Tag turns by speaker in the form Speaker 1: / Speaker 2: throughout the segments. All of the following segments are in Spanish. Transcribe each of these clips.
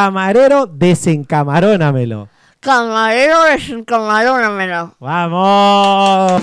Speaker 1: Camarero, desencamarónamelo.
Speaker 2: Camarero desencamarónamelo.
Speaker 1: ¡Vamos!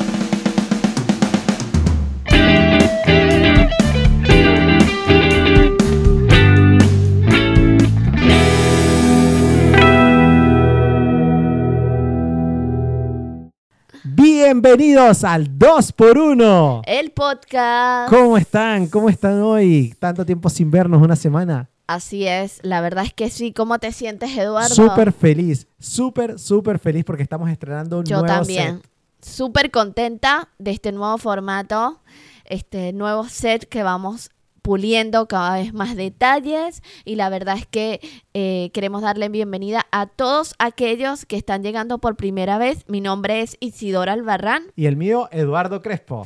Speaker 1: Bienvenidos al 2x1.
Speaker 2: El podcast.
Speaker 1: ¿Cómo están? ¿Cómo están hoy? Tanto tiempo sin vernos, una semana.
Speaker 2: Así es, la verdad es que sí. ¿Cómo te sientes, Eduardo?
Speaker 1: Súper feliz, súper, súper feliz porque estamos estrenando un
Speaker 2: Yo
Speaker 1: nuevo
Speaker 2: también. Súper contenta de este nuevo formato, este nuevo set que vamos puliendo cada vez más detalles y la verdad es que eh, queremos darle bienvenida a todos aquellos que están llegando por primera vez. Mi nombre es Isidora Albarrán
Speaker 1: Y el mío, Eduardo Crespo.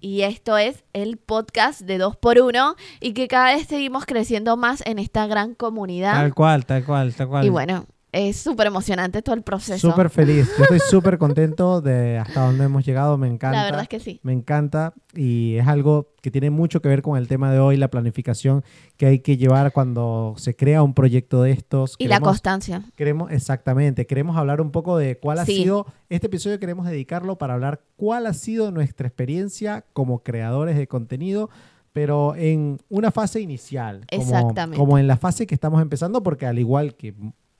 Speaker 2: Y esto es el podcast de 2x1 y que cada vez seguimos creciendo más en esta gran comunidad.
Speaker 1: Tal cual, tal cual, tal cual.
Speaker 2: Y bueno, es súper emocionante todo el proceso.
Speaker 1: Súper feliz. Yo estoy súper contento de hasta dónde hemos llegado. Me encanta.
Speaker 2: La verdad es que sí.
Speaker 1: Me encanta y es algo que tiene mucho que ver con el tema de hoy, la planificación que hay que llevar cuando se crea un proyecto de estos.
Speaker 2: Y la constancia.
Speaker 1: Queremos, exactamente, queremos hablar un poco de cuál ha
Speaker 2: Sí.
Speaker 1: sido, este episodio queremos dedicarlo para hablar cuál ha sido nuestra experiencia como creadores de contenido, pero en una fase inicial, como,
Speaker 2: Exactamente.
Speaker 1: como en la fase que estamos empezando, porque al igual que,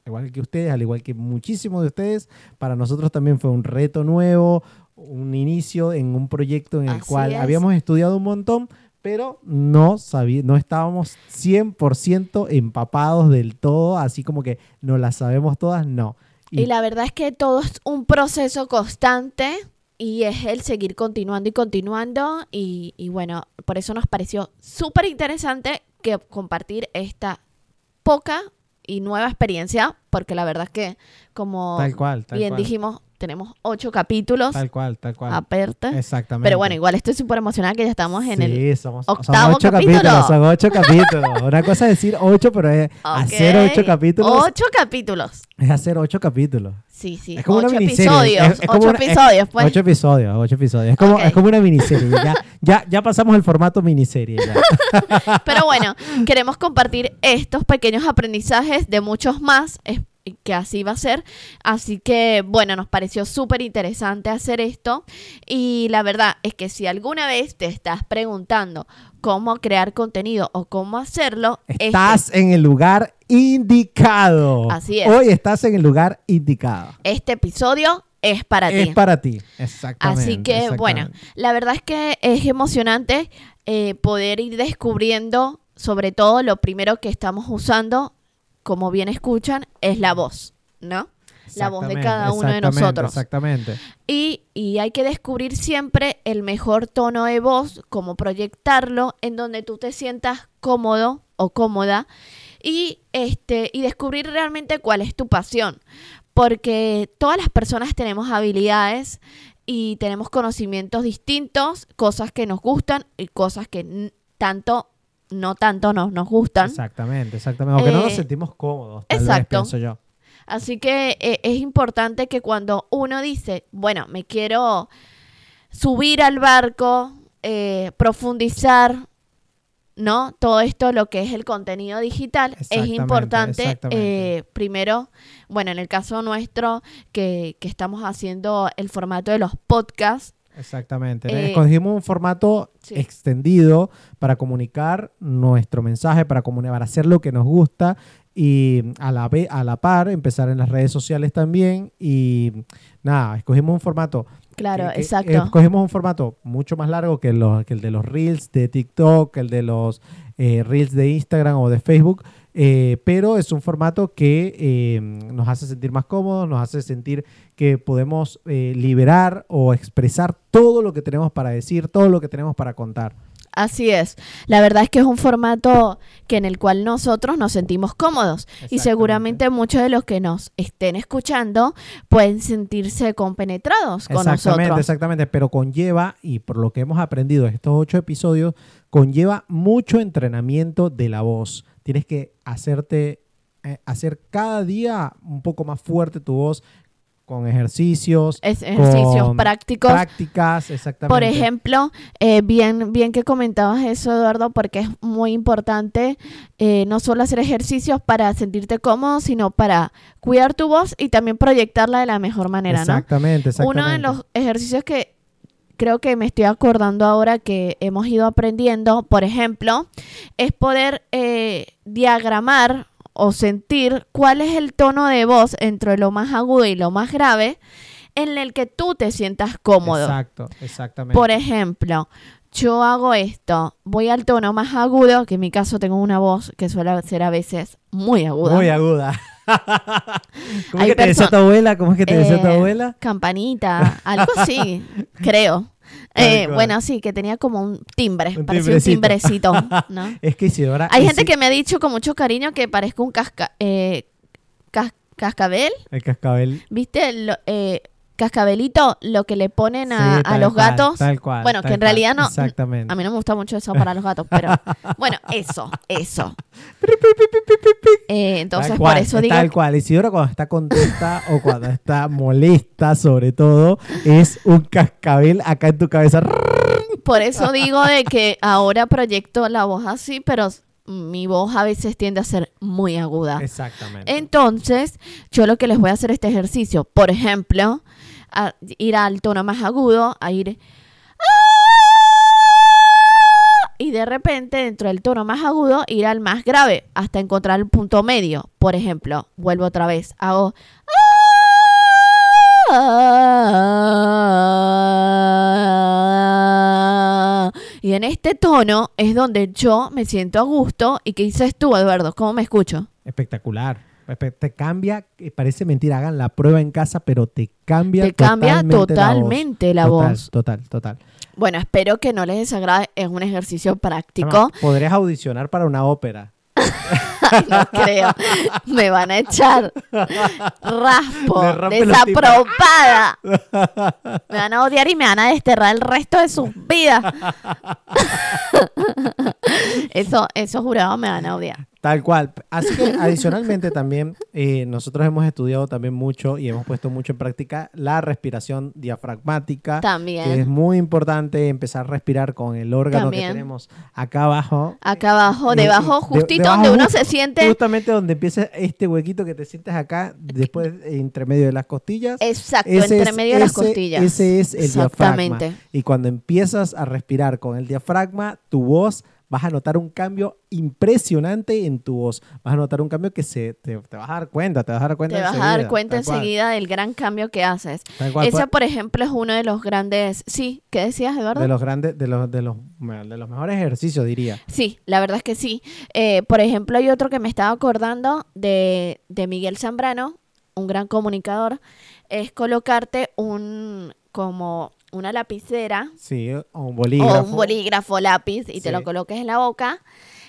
Speaker 1: igual que ustedes, al igual que muchísimos de ustedes, para nosotros también fue un reto nuevo, un inicio en un proyecto en el
Speaker 2: Así
Speaker 1: cual
Speaker 2: es.
Speaker 1: habíamos estudiado un montón, pero no, sabí- no estábamos 100% empapados del todo, así como que no las sabemos todas, no.
Speaker 2: Y la verdad es que todo es un proceso constante y es el seguir continuando y continuando. Y, y bueno, por eso nos pareció súper interesante que compartir esta poca y nueva experiencia, porque la verdad es que, como
Speaker 1: tal cual, tal
Speaker 2: bien
Speaker 1: cual.
Speaker 2: dijimos, tenemos ocho capítulos
Speaker 1: Tal cual, tal cual.
Speaker 2: aparte.
Speaker 1: Exactamente.
Speaker 2: Pero bueno, igual estoy súper emocionada que ya estamos en el...
Speaker 1: Somos, son
Speaker 2: octavo
Speaker 1: ocho
Speaker 2: capítulo.
Speaker 1: capítulos. Son ocho capítulos. Una cosa es decir ocho, pero es hacer
Speaker 2: Ok,
Speaker 1: ocho capítulos.
Speaker 2: Ocho capítulos.
Speaker 1: Es hacer ocho capítulos.
Speaker 2: Sí, sí.
Speaker 1: Es como
Speaker 2: ocho
Speaker 1: una miniserie.
Speaker 2: episodios.
Speaker 1: Es- es como
Speaker 2: ocho
Speaker 1: una-
Speaker 2: episodios, pues.
Speaker 1: Ocho episodios, ocho episodios. Es como, es como una miniserie. Ya, ya, ya pasamos el formato miniserie. ya.
Speaker 2: Pero bueno, queremos compartir estos pequeños aprendizajes de muchos más, es- que así va a ser. Así que, bueno, nos pareció súper interesante hacer esto. Y la verdad es que si alguna vez te estás preguntando cómo crear contenido o cómo hacerlo, este-
Speaker 1: Estás en el lugar indicado.
Speaker 2: Así es.
Speaker 1: Hoy estás en el lugar indicado.
Speaker 2: este, episodio es para
Speaker 1: es
Speaker 2: ti.
Speaker 1: para ti. Exactamente.
Speaker 2: Así que, bueno, la verdad es que es emocionante eh, poder ir descubriendo, sobre todo lo primero que estamos usando, como bien escuchan, es la voz, ¿no? La voz de cada uno de nosotros.
Speaker 1: Exactamente.
Speaker 2: Y, y hay que descubrir siempre el mejor tono de voz, cómo proyectarlo, en donde tú te sientas cómodo o cómoda y, este, y descubrir realmente cuál es tu pasión. Porque todas las personas tenemos habilidades y tenemos conocimientos distintos, cosas que nos gustan y cosas que tanto, no tanto nos, nos gustan.
Speaker 1: Exactamente, exactamente. Aunque no nos
Speaker 2: Eh,
Speaker 1: sentimos cómodos, tal
Speaker 2: exacto.
Speaker 1: vez, pienso yo.
Speaker 2: Así que eh, es importante que cuando uno dice, bueno, me quiero subir al barco, eh, profundizar, ¿no? Todo esto, lo que es el contenido digital, es importante, eh, primero, bueno, en el caso nuestro, que, que estamos haciendo el formato de los podcasts,
Speaker 1: Exactamente.
Speaker 2: Eh,
Speaker 1: Escogimos un formato
Speaker 2: sí.
Speaker 1: extendido para comunicar nuestro mensaje, para, comuni- para hacer lo que nos gusta y a la, a la par empezar en las redes sociales también. Y nada, escogimos un formato.
Speaker 2: claro,
Speaker 1: que-
Speaker 2: exacto.
Speaker 1: Escogimos un formato mucho más largo que, los- que el de los Reels de TikTok, que el de los eh, Reels de Instagram o de Facebook. Eh, pero es un formato que eh, nos hace sentir más cómodos, nos hace sentir que podemos eh, liberar o expresar todo lo que tenemos para decir, todo lo que tenemos para contar.
Speaker 2: Así es. La verdad es que es un formato que en el cual nosotros nos sentimos cómodos y
Speaker 1: Exactamente.
Speaker 2: seguramente muchos de los que nos estén escuchando pueden sentirse compenetrados con
Speaker 1: exactamente,
Speaker 2: nosotros.
Speaker 1: exactamente, pero conlleva, y por lo que hemos aprendido en estos ocho episodios, conlleva mucho entrenamiento de la voz. Tienes que hacerte, eh, hacer cada día un poco más fuerte tu voz, con ejercicios,
Speaker 2: Es ejercicios
Speaker 1: con
Speaker 2: prácticos.
Speaker 1: prácticas, exactamente.
Speaker 2: Por ejemplo, eh, bien, bien que comentabas eso, Eduardo, porque es muy importante eh, no solo hacer ejercicios para sentirte cómodo, sino para cuidar tu voz y también proyectarla de la mejor manera, ¿no?
Speaker 1: exactamente, exactamente.
Speaker 2: Uno de los ejercicios que creo que me estoy acordando ahora que hemos ido aprendiendo, por ejemplo, es poder eh, diagramar o sentir cuál es el tono de voz entre lo más agudo y lo más grave en el que tú te sientas cómodo.
Speaker 1: Exacto, exactamente.
Speaker 2: Por ejemplo, yo hago esto, voy al tono más agudo, que en mi caso tengo una voz que suele ser a veces muy aguda.
Speaker 1: Muy aguda. ¿Cómo
Speaker 2: Hay
Speaker 1: es que te decía tu abuela? ¿Cómo es que te decía tu
Speaker 2: Eh,
Speaker 1: abuela?
Speaker 2: Campanita, algo así, creo. Eh, bueno, sí, que tenía como un timbre,
Speaker 1: Un
Speaker 2: parecía un
Speaker 1: timbrecito.
Speaker 2: ¿no?
Speaker 1: Es que Isidora...
Speaker 2: Hay
Speaker 1: y
Speaker 2: gente
Speaker 1: si-
Speaker 2: que me ha dicho con mucho cariño que parezco un casca, eh, cas- cascabel,
Speaker 1: El cascabel.
Speaker 2: ¿viste? Lo- eh, cascabelito, lo que le ponen a,
Speaker 1: Sí,
Speaker 2: a
Speaker 1: tal
Speaker 2: los
Speaker 1: cual,
Speaker 2: gatos.
Speaker 1: Tal cual.
Speaker 2: bueno,
Speaker 1: tal
Speaker 2: que en
Speaker 1: cual,
Speaker 2: realidad no.
Speaker 1: Exactamente.
Speaker 2: A mí no me gusta mucho eso para los gatos, pero bueno, eso, eso. Eh, entonces, por eso
Speaker 1: es
Speaker 2: digo,
Speaker 1: Tal cual. Isidora cuando está contenta o cuando está molesta, sobre todo, es un cascabel acá en tu cabeza.
Speaker 2: por eso digo de que ahora proyecto la voz así, pero mi voz a veces tiende a ser muy aguda.
Speaker 1: Exactamente.
Speaker 2: Entonces, yo lo que les voy a hacer este ejercicio, por ejemplo, ir al tono más agudo, a ir y de repente dentro del tono más agudo ir al más grave hasta encontrar el punto medio. Por ejemplo, vuelvo otra vez, hago y en este tono es donde yo me siento a gusto. ¿Y qué dices tú, Eduardo? ¿Cómo me escucho?
Speaker 1: Espectacular. Te cambia, eh, parece mentira, hagan la prueba en casa, pero te cambia
Speaker 2: Te cambia
Speaker 1: totalmente
Speaker 2: la
Speaker 1: la voz. Total, total, total.
Speaker 2: Bueno, espero que no les desagrade. Es un ejercicio práctico.
Speaker 1: Podrías audicionar para una ópera.
Speaker 2: no creo. Me van a echar raspo, desaprobada. Me van a odiar y me van a desterrar el resto de sus vidas. Eso, eso jurado me van a odiar.
Speaker 1: Tal cual. Así que adicionalmente también eh, nosotros hemos estudiado también mucho y hemos puesto mucho en práctica la respiración diafragmática.
Speaker 2: También.
Speaker 1: Que es muy importante empezar a respirar con el órgano
Speaker 2: También.
Speaker 1: que tenemos acá abajo.
Speaker 2: Acá abajo, debajo,
Speaker 1: de-
Speaker 2: justito
Speaker 1: debajo
Speaker 2: donde uno se siente.
Speaker 1: Justamente donde empieza este huequito que te sientes acá, después eh, entre medio de las costillas.
Speaker 2: Exacto,
Speaker 1: Ese
Speaker 2: entre
Speaker 1: es-
Speaker 2: medio de las costillas.
Speaker 1: Ese es el diafragma.
Speaker 2: Exactamente.
Speaker 1: Y cuando empiezas a respirar con el diafragma, tu voz vas a notar un cambio impresionante en tu voz. Vas a notar un cambio que se te, te vas a dar cuenta, te vas a dar cuenta
Speaker 2: Te vas a dar
Speaker 1: enseguida,
Speaker 2: cuenta
Speaker 1: cual,
Speaker 2: enseguida del gran cambio que haces.
Speaker 1: cual.
Speaker 2: Ese,
Speaker 1: Pues,
Speaker 2: por ejemplo, es uno de los grandes. Sí, ¿qué decías, Eduardo?
Speaker 1: de los grandes, de los, de los, de los mejores ejercicios, diría.
Speaker 2: Sí, la verdad es que sí. Eh, por ejemplo, hay otro que me estaba acordando de, de Miguel Zambrano, un gran comunicador, es colocarte un como una lapicera
Speaker 1: Sí, o un
Speaker 2: o
Speaker 1: bolígrafo.
Speaker 2: un bolígrafo lápiz y te lo coloques en la boca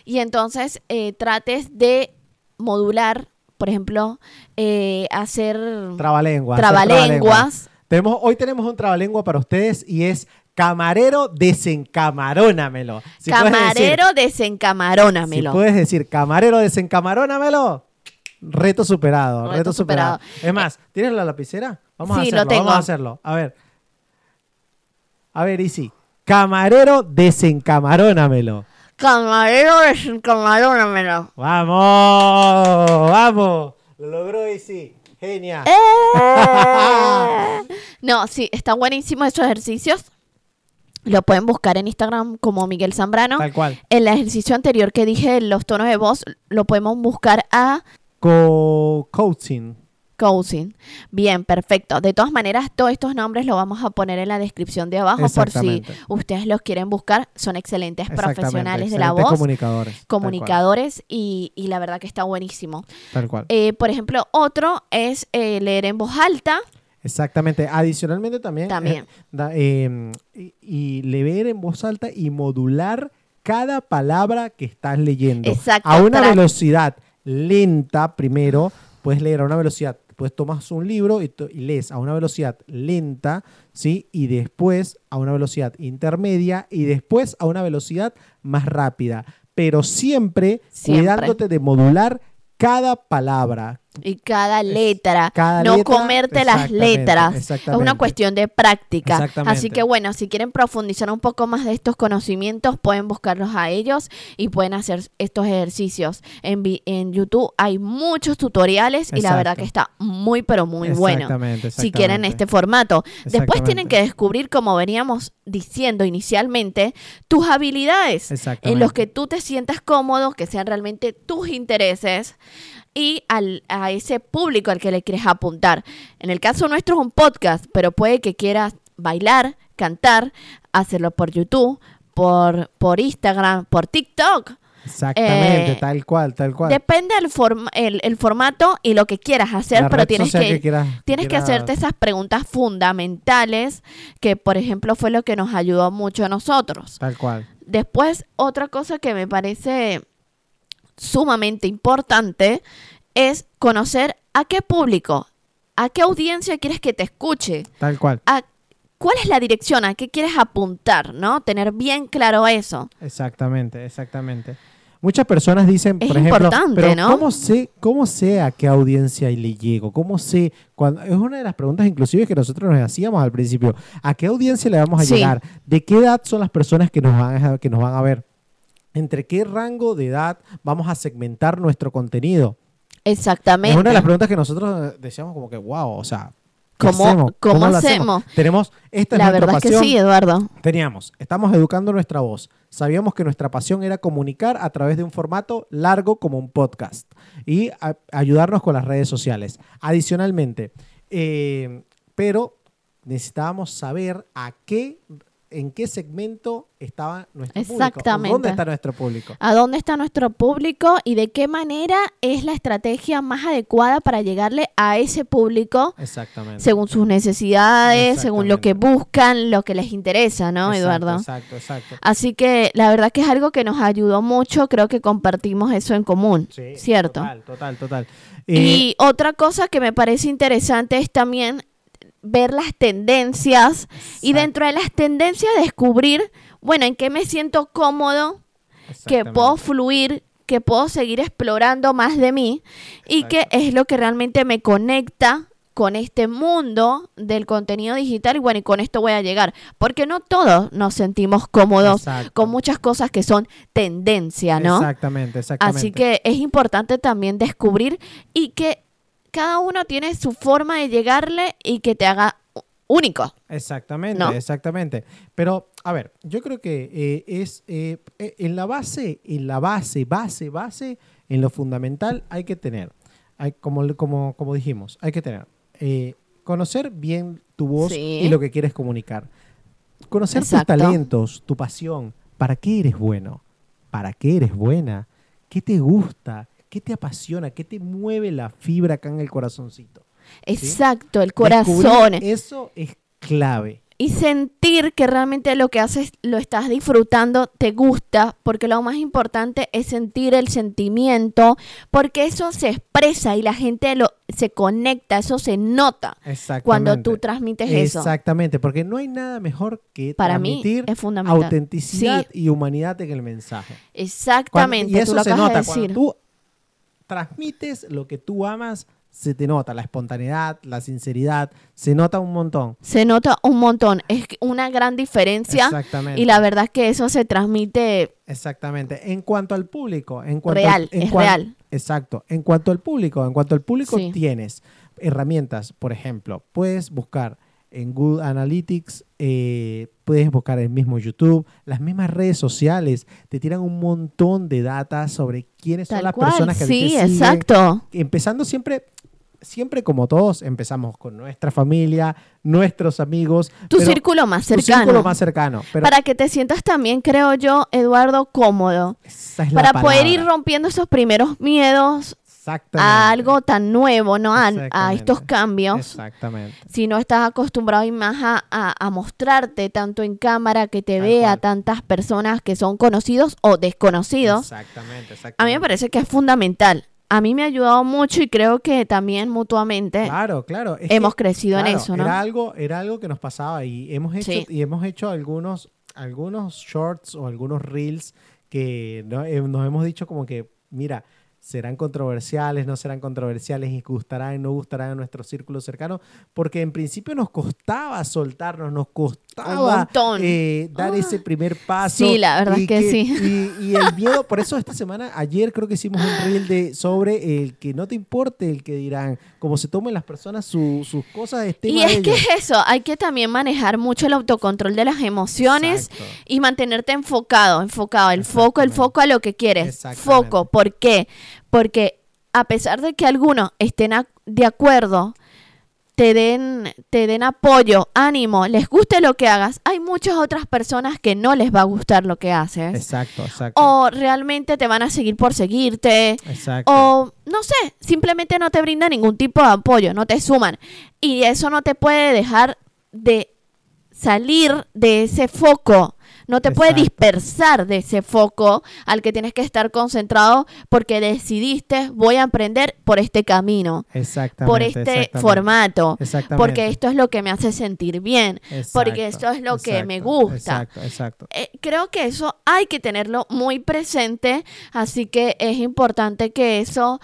Speaker 2: y entonces eh, trates de modular, por ejemplo, eh, hacer
Speaker 1: Trabalenguas. trabalenguas.
Speaker 2: trabalenguas.
Speaker 1: Tenemos, hoy tenemos un trabalengua para ustedes y es camarero desencamarónamelo. Si puedes decir-
Speaker 2: Camarero desencamarónamelo.
Speaker 1: Si puedes decir camarero desencamarónamelo, reto superado,
Speaker 2: Reto
Speaker 1: reto, superado.
Speaker 2: superado.
Speaker 1: Es más, ¿tienes la lapicera? Vamos a
Speaker 2: Sí, lo
Speaker 1: hacerlo,
Speaker 2: tengo.
Speaker 1: vamos a hacerlo. A ver. A ver, Isi. Camarero desencamarónamelo.
Speaker 2: Camarero desencamarónamelo.
Speaker 1: Vamos, vamos. Lo logró Isi. Genia.
Speaker 2: ¡Eh! No, sí, están buenísimos esos ejercicios. Lo pueden buscar en Instagram como Miguel Zambrano.
Speaker 1: Tal cual.
Speaker 2: El ejercicio anterior que dije, los tonos de voz, lo podemos buscar a
Speaker 1: Co Coaching.
Speaker 2: Bien, perfecto. De todas maneras, todos estos nombres los vamos a poner en la descripción de abajo por si ustedes los quieren buscar. Son excelentes profesionales de la voz,
Speaker 1: comunicadores.
Speaker 2: comunicadores y, y la verdad que está buenísimo.
Speaker 1: Tal cual.
Speaker 2: Eh, por ejemplo, otro es eh, leer en voz alta.
Speaker 1: Exactamente. Adicionalmente también.
Speaker 2: También.
Speaker 1: eh, eh, y, y leer en voz alta y modular cada palabra que estás leyendo.
Speaker 2: Exacto,
Speaker 1: A una velocidad lenta primero. Puedes leer a una velocidad. Pues tomas un libro y lees a una velocidad lenta, ¿sí? Y después a una velocidad intermedia y después a una velocidad más rápida. Pero siempre,
Speaker 2: Siempre.
Speaker 1: cuidándote de modular cada palabra,
Speaker 2: y cada letra,
Speaker 1: cada
Speaker 2: no
Speaker 1: letra,
Speaker 2: comerte las letras. Es una cuestión de práctica. Así que bueno, si quieren profundizar un poco más de estos conocimientos, pueden buscarlos a ellos y pueden hacer estos ejercicios. En, en YouTube hay muchos tutoriales y la verdad que está muy, pero muy bueno.
Speaker 1: Exactamente,
Speaker 2: Si quieren este formato. Después tienen que descubrir, como veníamos diciendo inicialmente, tus habilidades en los que tú te sientas cómodo, que sean realmente tus intereses y al, a ese público al que le quieres apuntar. En el caso nuestro es un podcast, pero puede que quieras bailar, cantar, hacerlo por YouTube, por, por Instagram, por TikTok.
Speaker 1: Exactamente,
Speaker 2: eh,
Speaker 1: tal cual, tal cual.
Speaker 2: Depende del form- el, el formato y lo que quieras hacer,
Speaker 1: La
Speaker 2: pero tienes que,
Speaker 1: quieras-
Speaker 2: tienes que hacerte esas preguntas fundamentales que, por ejemplo, fue lo que nos ayudó mucho a nosotros.
Speaker 1: Tal cual.
Speaker 2: Después, otra cosa que me parece sumamente importante es conocer a qué público, a qué audiencia quieres que te escuche,
Speaker 1: Tal cual.
Speaker 2: a cuál es la dirección, a qué quieres apuntar, ¿no? Tener bien claro eso.
Speaker 1: Exactamente, exactamente. Muchas personas dicen,
Speaker 2: Es
Speaker 1: por ejemplo,
Speaker 2: importante,
Speaker 1: pero
Speaker 2: ¿no?
Speaker 1: ¿cómo sé, ¿cómo sé a qué audiencia le llego? ¿Cómo sé? Cuando, es una de las preguntas inclusive que nosotros nos hacíamos al principio. ¿A qué audiencia le vamos a
Speaker 2: Sí.
Speaker 1: llegar? ¿De qué edad son las personas que nos van a, que nos van a ver? ¿Entre qué rango de edad vamos a segmentar nuestro contenido?
Speaker 2: Exactamente.
Speaker 1: Es una de las preguntas que nosotros decíamos como que, wow, o sea, ¿qué
Speaker 2: ¿Cómo-
Speaker 1: hacemos?
Speaker 2: cómo hacemos?
Speaker 1: Tenemos, esta es
Speaker 2: la verdad es que sí, Eduardo.
Speaker 1: Teníamos, estamos educando nuestra voz. Sabíamos que nuestra pasión era comunicar a través de un formato largo como un podcast y a- ayudarnos con las redes sociales. Adicionalmente, eh, pero necesitábamos saber a qué, en qué segmento estaba nuestro público.
Speaker 2: Exactamente.
Speaker 1: ¿Dónde está nuestro público?
Speaker 2: ¿A dónde está nuestro público y de qué manera es la estrategia más adecuada para llegarle a ese público
Speaker 1: Exactamente.
Speaker 2: según sus necesidades, según lo que buscan, lo que les interesa, ¿no,
Speaker 1: Exacto,
Speaker 2: Eduardo?
Speaker 1: Exacto, exacto.
Speaker 2: Así que la verdad que es algo que nos ayudó mucho, creo que compartimos eso en común,
Speaker 1: Sí,
Speaker 2: ¿cierto?
Speaker 1: Total, total, total. Eh,
Speaker 2: Y otra cosa que me parece interesante es también ver las tendencias y dentro de las tendencias descubrir, bueno, en qué me siento cómodo, que puedo fluir, que puedo seguir explorando más de mí y que es lo que realmente me conecta con este mundo del contenido digital. Y bueno, y con esto voy a llegar, porque no todos nos sentimos cómodos
Speaker 1: Exacto.
Speaker 2: con muchas cosas que son tendencia, ¿no?
Speaker 1: Exactamente, exactamente.
Speaker 2: Así que es importante también descubrir y que cada uno tiene su forma de llegarle y que te haga único.
Speaker 1: Exactamente,
Speaker 2: ¿No?
Speaker 1: exactamente. Pero, a ver, yo creo que eh, es eh, eh, en la base, en la base, base, base, en lo fundamental hay que tener, hay, como, como, como dijimos, hay que tener, eh, conocer bien tu voz
Speaker 2: Sí.
Speaker 1: y lo que quieres comunicar. Conocer
Speaker 2: Exacto.
Speaker 1: tus talentos, tu pasión, para qué eres bueno, para qué eres buena, qué te gusta, qué te apasiona, qué te mueve la fibra acá en el corazoncito.
Speaker 2: Exacto, el
Speaker 1: Descubrir
Speaker 2: corazón.
Speaker 1: Eso es clave.
Speaker 2: Y sentir que realmente lo que haces lo estás disfrutando, te gusta, porque lo más importante es sentir el sentimiento, porque eso se expresa y la gente lo, se conecta, eso se nota
Speaker 1: Exactamente.
Speaker 2: cuando tú transmites eso.
Speaker 1: Exactamente, porque no hay nada mejor que
Speaker 2: Para mí
Speaker 1: transmitir
Speaker 2: es fundamental.
Speaker 1: autenticidad
Speaker 2: Sí.
Speaker 1: y humanidad en el mensaje. Cuando-
Speaker 2: Exactamente,
Speaker 1: y eso
Speaker 2: tú lo
Speaker 1: se
Speaker 2: acabas
Speaker 1: nota
Speaker 2: de
Speaker 1: cuando tú transmites lo que tú amas, se te nota la espontaneidad, la sinceridad, se nota un montón.
Speaker 2: Se nota un montón, es una gran diferencia
Speaker 1: Exactamente.
Speaker 2: y la verdad es que eso se transmite
Speaker 1: Exactamente. En cuanto al público, en cuanto
Speaker 2: real,
Speaker 1: al, en
Speaker 2: es
Speaker 1: cuan-
Speaker 2: real.
Speaker 1: Exacto. En cuanto al público, en cuanto al público
Speaker 2: Sí.
Speaker 1: tienes herramientas, por ejemplo, puedes buscar en Google Analytics, eh, puedes buscar el mismo YouTube, las mismas redes sociales te tiran un montón de data sobre quiénes son las
Speaker 2: cual,
Speaker 1: personas que
Speaker 2: sí,
Speaker 1: te siguen.
Speaker 2: exacto.
Speaker 1: Empezando siempre, siempre como todos, empezamos con nuestra familia, nuestros amigos,
Speaker 2: Tu
Speaker 1: pero
Speaker 2: círculo más
Speaker 1: tu
Speaker 2: cercano.
Speaker 1: círculo más cercano. Pero
Speaker 2: para que te sientas también, creo yo, Eduardo, cómodo.
Speaker 1: esa es la
Speaker 2: Para poder ir rompiendo esos primeros miedos
Speaker 1: Exactamente.
Speaker 2: a algo tan nuevo, ¿no? A, estos cambios.
Speaker 1: Exactamente.
Speaker 2: Si no estás acostumbrado y más a, a- a mostrarte tanto en cámara, que te
Speaker 1: Tal
Speaker 2: vea
Speaker 1: cual.
Speaker 2: tantas personas que son conocidos o desconocidos,
Speaker 1: Exactamente, exactamente.
Speaker 2: a mí me parece que es fundamental. A mí me ha ayudado mucho y creo que también mutuamente
Speaker 1: Claro, claro. es
Speaker 2: hemos
Speaker 1: que,
Speaker 2: crecido en eso, ¿no?
Speaker 1: Era algo, era algo que nos pasaba y hemos hecho,
Speaker 2: Sí.
Speaker 1: y hemos hecho algunos, algunos shorts o algunos reels que eh, nos hemos dicho como que, mira, serán controversiales, no serán controversiales, y gustarán, no gustarán a nuestro círculo cercano, porque en principio nos costaba soltarnos, nos costaba
Speaker 2: Un montón.
Speaker 1: eh, dar
Speaker 2: Ah.
Speaker 1: ese primer paso.
Speaker 2: Sí, la verdad
Speaker 1: y
Speaker 2: es que sí.
Speaker 1: Y, y el miedo, por eso esta semana, ayer creo que hicimos un reel de, sobre el que no te importe el que dirán, cómo se tomen las personas su- sus cosas, es tema
Speaker 2: Y
Speaker 1: de
Speaker 2: es que
Speaker 1: ellos.
Speaker 2: es eso, hay que también manejar mucho el autocontrol de las emociones
Speaker 1: Exacto.
Speaker 2: y mantenerte enfocado, enfocado, el foco, el foco a lo que quieres. Foco, ¿por qué? Porque a pesar de que algunos estén a- de acuerdo, te den, te den apoyo, ánimo, les guste lo que hagas, hay muchas otras personas que no les va a gustar lo que haces.
Speaker 1: Exacto, exacto.
Speaker 2: O realmente te van a seguir por seguirte.
Speaker 1: exacto.
Speaker 2: O no sé, simplemente no te brinda ningún tipo de apoyo, no te suman. Y eso no te puede dejar de salir de ese foco, no te puede dispersar de ese foco al que tienes que estar concentrado porque decidiste voy a aprender por este camino,
Speaker 1: Exactamente.
Speaker 2: por este
Speaker 1: exactamente.
Speaker 2: formato,
Speaker 1: Exactamente.
Speaker 2: porque esto es lo que me hace sentir bien. porque
Speaker 1: Exacto,
Speaker 2: esto es lo que me gusta.
Speaker 1: Exacto.
Speaker 2: Eh, creo que eso hay que tenerlo muy presente, así que es importante que eso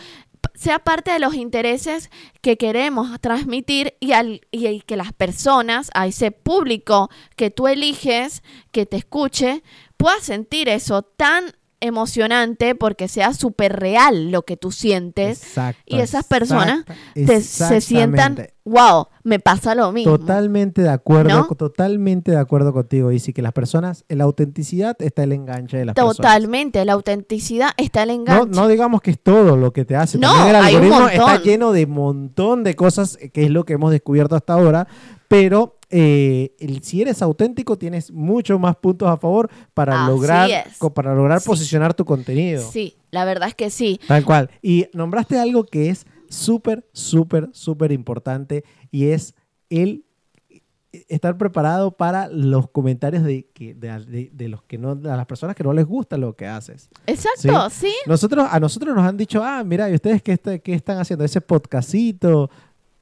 Speaker 2: sea parte de los intereses que queremos transmitir y, al, y que las personas, a ese público que tú eliges, que te escuche, pueda sentir eso tan emocionante porque sea súper real lo que tú sientes
Speaker 1: Exacto,
Speaker 2: y esas personas te- se sientan, wow, me pasa lo mismo.
Speaker 1: Totalmente de acuerdo,
Speaker 2: ¿No?
Speaker 1: totalmente de acuerdo contigo, y sí que las personas, la autenticidad está el enganche de las personas.
Speaker 2: Totalmente, la autenticidad está el enganche.
Speaker 1: no digamos que es todo lo que te hace.
Speaker 2: No,
Speaker 1: También el
Speaker 2: hay un
Speaker 1: algoritmo está lleno de montón de cosas, eh, que es lo que hemos descubierto hasta ahora. Pero eh, el- si eres auténtico, tienes muchos más puntos a favor para
Speaker 2: Así
Speaker 1: lograr, co- para lograr
Speaker 2: Sí.
Speaker 1: posicionar tu contenido.
Speaker 2: Sí, la verdad es que sí.
Speaker 1: Tal cual. Y nombraste algo que es súper, súper, súper importante y es el estar preparado para los comentarios de, que- de, de- de los que no, de las personas que no les gusta lo que haces.
Speaker 2: Exacto, sí.
Speaker 1: Nosotros, a nosotros nos han dicho, ah, mira, ¿y ustedes qué, está- qué están haciendo? Ese podcastito.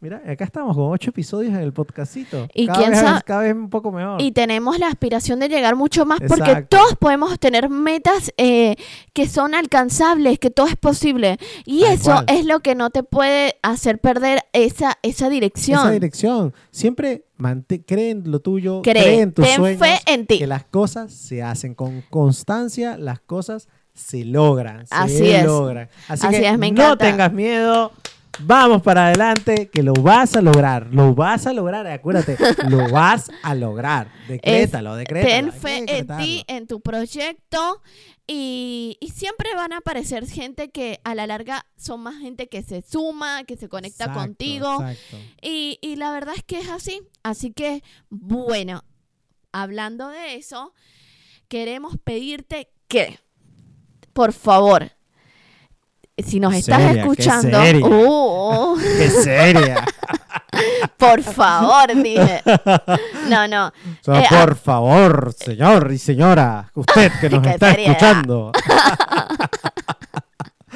Speaker 1: Mira, acá estamos con ocho episodios en el podcastito.
Speaker 2: Y
Speaker 1: cada
Speaker 2: quién
Speaker 1: vez,
Speaker 2: sabe-
Speaker 1: cada vez un poco mejor.
Speaker 2: Y tenemos la aspiración de llegar mucho más porque todos podemos tener metas eh, que son alcanzables, que todo es posible. Y
Speaker 1: Tal
Speaker 2: eso
Speaker 1: cual.
Speaker 2: es lo que no te puede hacer perder esa, esa dirección.
Speaker 1: Esa dirección. Siempre cree en lo tuyo,
Speaker 2: Cree,
Speaker 1: cree en tus
Speaker 2: ten
Speaker 1: sueños.
Speaker 2: fe en ti.
Speaker 1: Que las cosas se hacen con constancia, las cosas se logran. Se
Speaker 2: Así es.
Speaker 1: logran. Así,
Speaker 2: Así
Speaker 1: que
Speaker 2: es, me
Speaker 1: no
Speaker 2: encanta.
Speaker 1: tengas miedo. Vamos para adelante, que lo vas a lograr. Lo vas a lograr, acuérdate, lo vas a lograr. Decrétalo, decrétalo.
Speaker 2: Ten fe en ti, en tu proyecto y, y siempre van a aparecer gente que a la larga son más gente que se suma, que se conecta
Speaker 1: Exacto,
Speaker 2: contigo.
Speaker 1: exacto.
Speaker 2: Y, y la verdad es que es así. Así que, bueno, hablando de eso, queremos pedirte que, por favor, si nos estás
Speaker 1: Seria, qué
Speaker 2: escuchando,
Speaker 1: seria.
Speaker 2: uh,
Speaker 1: ¡Qué seria!
Speaker 2: por favor, dije. No, no.
Speaker 1: So,
Speaker 2: Eh,
Speaker 1: por favor, señor y señora, usted que nos
Speaker 2: Qué
Speaker 1: está escuchando.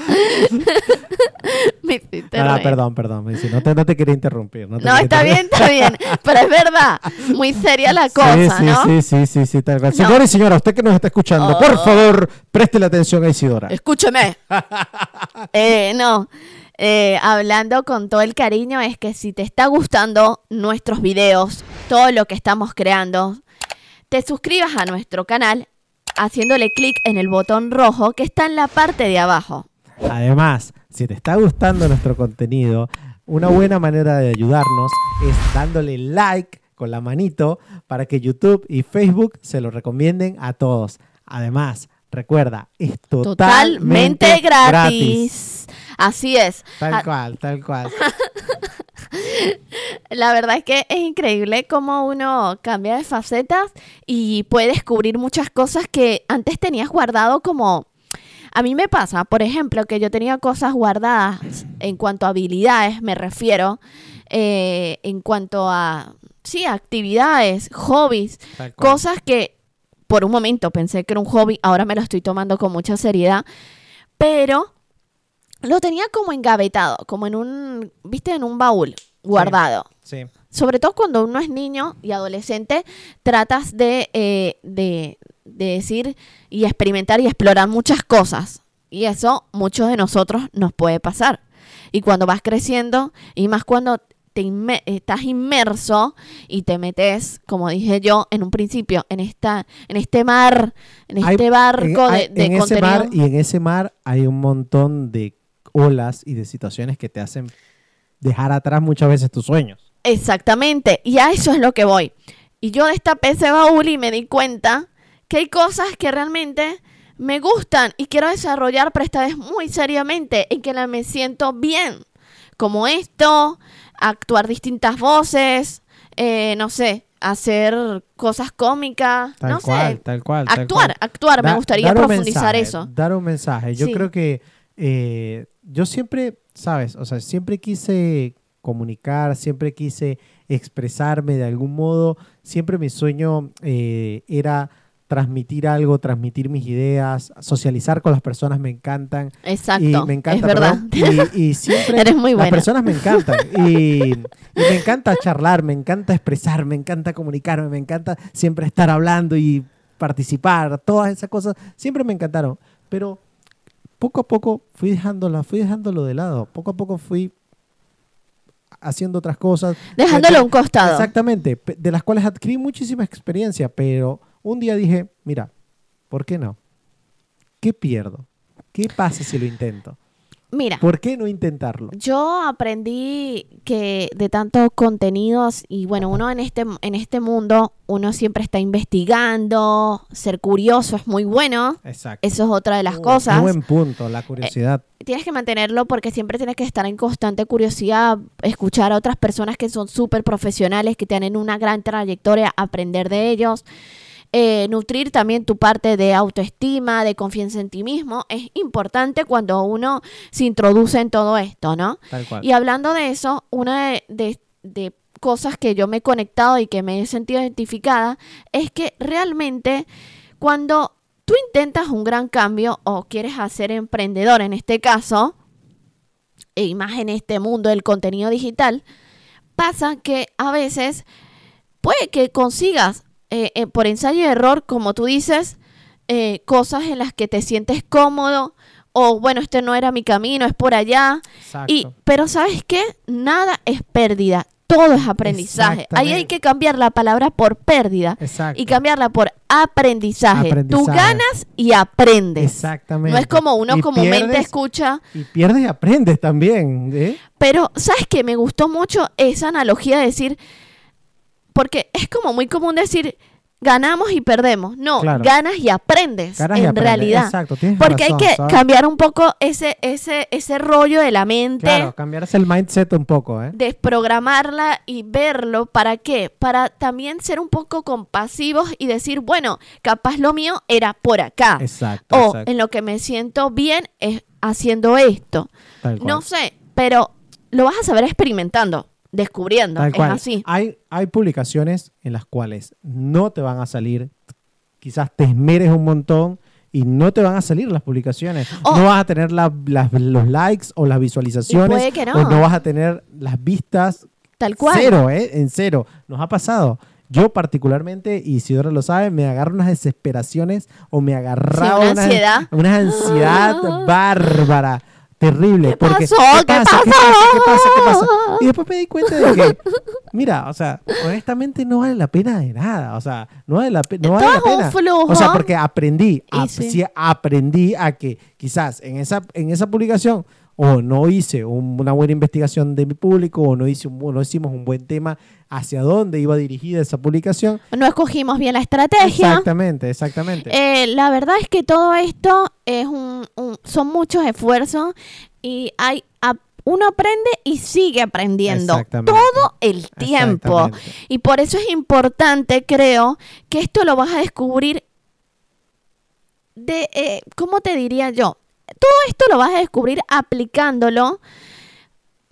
Speaker 2: me
Speaker 1: No, no,
Speaker 2: reír.
Speaker 1: perdón, perdón. me dice, No te, no te quería interrumpir. No, te
Speaker 2: No,
Speaker 1: quería
Speaker 2: está bien, está bien. Pero es verdad, muy seria la cosa,
Speaker 1: sí, sí,
Speaker 2: ¿no?
Speaker 1: sí, sí, sí, sí, tal cual. Señor y señora, usted que nos está escuchando,
Speaker 2: Oh.
Speaker 1: por favor, préstele atención a Isidora.
Speaker 2: Escúcheme. Eh, no. Eh, hablando con todo el cariño, es que si te está gustando nuestros videos, todo lo que estamos creando, te suscribas a nuestro canal haciéndole clic en el botón rojo que está en la parte de abajo.
Speaker 1: Además, si te está gustando nuestro contenido, una buena manera de ayudarnos es dándole like con la manito para que YouTube y Facebook se lo recomienden a todos. Además, recuerda, es totalmente,
Speaker 2: Totalmente gratis. Así es.
Speaker 1: Tal
Speaker 2: Ah,
Speaker 1: cual, tal cual.
Speaker 2: La verdad es que es increíble cómo uno cambia de facetas y puede descubrir muchas cosas que antes tenías guardado como... A mí me pasa, por ejemplo, que yo tenía cosas guardadas en cuanto a habilidades, me refiero, eh, en cuanto a, sí, actividades, hobbies, cosas que por un momento pensé que era un hobby, ahora me lo estoy tomando con mucha seriedad, pero lo tenía como engavetado, como en un, viste, en un baúl guardado.
Speaker 1: Sí.
Speaker 2: Sobre todo cuando uno es niño y adolescente, tratas de, eh, de, de decir y experimentar y explorar muchas cosas. Y eso muchos de nosotros nos puede pasar. Y cuando vas creciendo, y más cuando te inme- estás inmerso y te metes, como dije yo en un principio, en esta, en este mar, en
Speaker 1: Hay-
Speaker 2: este barco
Speaker 1: en,
Speaker 2: de,
Speaker 1: hay-
Speaker 2: de
Speaker 1: en ese
Speaker 2: contenido.
Speaker 1: mar y en ese mar hay un montón de olas y de situaciones que te hacen dejar atrás muchas veces tus sueños.
Speaker 2: Exactamente, y a eso es lo que voy. Y yo destapé ese baúl y me di cuenta que hay cosas que realmente me gustan y quiero desarrollar, pero esta vez muy seriamente, en que la me siento bien. Como esto, actuar distintas voces, eh, no sé, hacer cosas cómicas,
Speaker 1: Tal
Speaker 2: no
Speaker 1: cual,
Speaker 2: sé.
Speaker 1: tal cual. tal
Speaker 2: Actuar,
Speaker 1: cual.
Speaker 2: actuar, me gustaría profundizar
Speaker 1: mensaje,
Speaker 2: eso.
Speaker 1: Dar un mensaje. Yo
Speaker 2: Sí.
Speaker 1: creo que eh, yo siempre, ¿sabes? O sea, siempre quise comunicar, siempre quise expresarme de algún modo. Siempre mi sueño eh, era transmitir algo, transmitir mis ideas, socializar con las personas me encantan.
Speaker 2: Exacto,
Speaker 1: y me encanta,
Speaker 2: es verdad.
Speaker 1: perdón, y, y siempre
Speaker 2: Eres muy
Speaker 1: las personas me encantan y, y me encanta charlar, me encanta expresar, me encanta comunicarme, me encanta siempre estar hablando y participar, todas esas cosas siempre me encantaron, pero poco a poco fui dejándolo, fui dejándolo de lado, poco a poco fui haciendo otras cosas.
Speaker 2: Dejándolo a un costado.
Speaker 1: Exactamente, de las cuales adquirí muchísima experiencia, pero un día dije, mira, ¿por qué no? ¿Qué pierdo? ¿Qué pasa si lo intento?
Speaker 2: Mira,
Speaker 1: ¿Por qué no intentarlo?
Speaker 2: Yo aprendí que de tantos contenidos y bueno, uno en este en este mundo uno siempre está investigando, ser curioso es muy bueno.
Speaker 1: Exacto.
Speaker 2: Eso es otra de las
Speaker 1: Muy-
Speaker 2: cosas.
Speaker 1: Buen punto, la curiosidad.
Speaker 2: Tienes que mantenerlo porque siempre tienes que estar en constante curiosidad, escuchar a otras personas que son súper profesionales, que tienen una gran trayectoria, aprender de ellos. Eh, nutrir también tu parte de autoestima, de confianza en ti mismo, es importante cuando uno se introduce en todo esto, ¿no?
Speaker 1: tal cual.
Speaker 2: Y hablando de eso, una de, de- de cosas que yo me he conectado y que me he sentido identificada es que realmente cuando tú intentas un gran cambio o quieres hacer emprendedor en este caso, y más en este mundo del contenido digital, pasa que a veces puede que consigas eh, eh, por ensayo y error, como tú dices, eh, cosas en las que te sientes cómodo o bueno, este no era mi camino, es por allá.
Speaker 1: Exacto.
Speaker 2: Y, pero ¿sabes qué? Nada es pérdida, todo es aprendizaje. Ahí hay que cambiar la palabra por pérdida
Speaker 1: Exacto.
Speaker 2: y cambiarla por aprendizaje. Tú ganas y aprendes.
Speaker 1: Exactamente.
Speaker 2: No es como uno
Speaker 1: Y
Speaker 2: comúnmente
Speaker 1: pierdes-
Speaker 2: escucha,
Speaker 1: Y pierdes y aprendes también. ¿eh?
Speaker 2: pero ¿sabes qué? Me gustó mucho esa analogía de decir, porque es como muy común decir, ganamos y perdemos. No,
Speaker 1: Claro.
Speaker 2: ganas y aprendes
Speaker 1: Ganas y
Speaker 2: en
Speaker 1: aprendes.
Speaker 2: realidad.
Speaker 1: Exacto,
Speaker 2: Porque
Speaker 1: razón,
Speaker 2: hay que
Speaker 1: ¿sabes?
Speaker 2: cambiar un poco ese, ese, ese rollo de la mente.
Speaker 1: Claro, cambiarse el mindset un poco, ¿eh?
Speaker 2: desprogramarla y verlo, ¿para qué? Para también ser un poco compasivos y decir, bueno, capaz lo mío era por acá.
Speaker 1: Exacto.
Speaker 2: o
Speaker 1: exacto,
Speaker 2: en lo que me siento bien es haciendo esto. No sé, pero lo vas a saber experimentando, descubriendo.
Speaker 1: Tal
Speaker 2: es
Speaker 1: cual.
Speaker 2: así.
Speaker 1: Hay, hay publicaciones en las cuales no te van a salir, quizás te esmeres un montón y no te van a salir las publicaciones.
Speaker 2: Oh.
Speaker 1: No vas a tener la- los likes o las visualizaciones.
Speaker 2: puede que no.
Speaker 1: O no vas a tener las vistas
Speaker 2: Tal cual.
Speaker 1: Cero, ¿eh? En cero. Nos ha pasado. Yo particularmente, y Isidora lo sabe, me agarro unas desesperaciones o me agarraba
Speaker 2: una
Speaker 1: una
Speaker 2: ansiedad.
Speaker 1: Una ansiedad bárbara. Terrible.
Speaker 2: ¿Qué
Speaker 1: porque,
Speaker 2: pasó?
Speaker 1: ¿qué,
Speaker 2: ¿Qué
Speaker 1: pasa? ¿Qué pasa? ¿Qué pasa? ¿Qué pasa? Y después me di cuenta de que, mira, o sea, honestamente no vale la pena de nada. O sea, no vale la, pe- no vale la pena. O sea, porque aprendí,
Speaker 2: sí
Speaker 1: aprendí a que quizás en esa, en esa publicación o no hice un- una buena investigación de mi público o no, hice un, no hicimos un buen tema hacia dónde iba dirigida esa publicación.
Speaker 2: No escogimos bien la estrategia.
Speaker 1: Exactamente, exactamente.
Speaker 2: Eh, la verdad es que todo esto es un, un- son muchos esfuerzos y hay uno aprende y sigue aprendiendo todo el tiempo. Y por eso es importante, creo, que esto lo vas a descubrir de, eh, ¿cómo te diría yo? Todo esto lo vas a descubrir aplicándolo,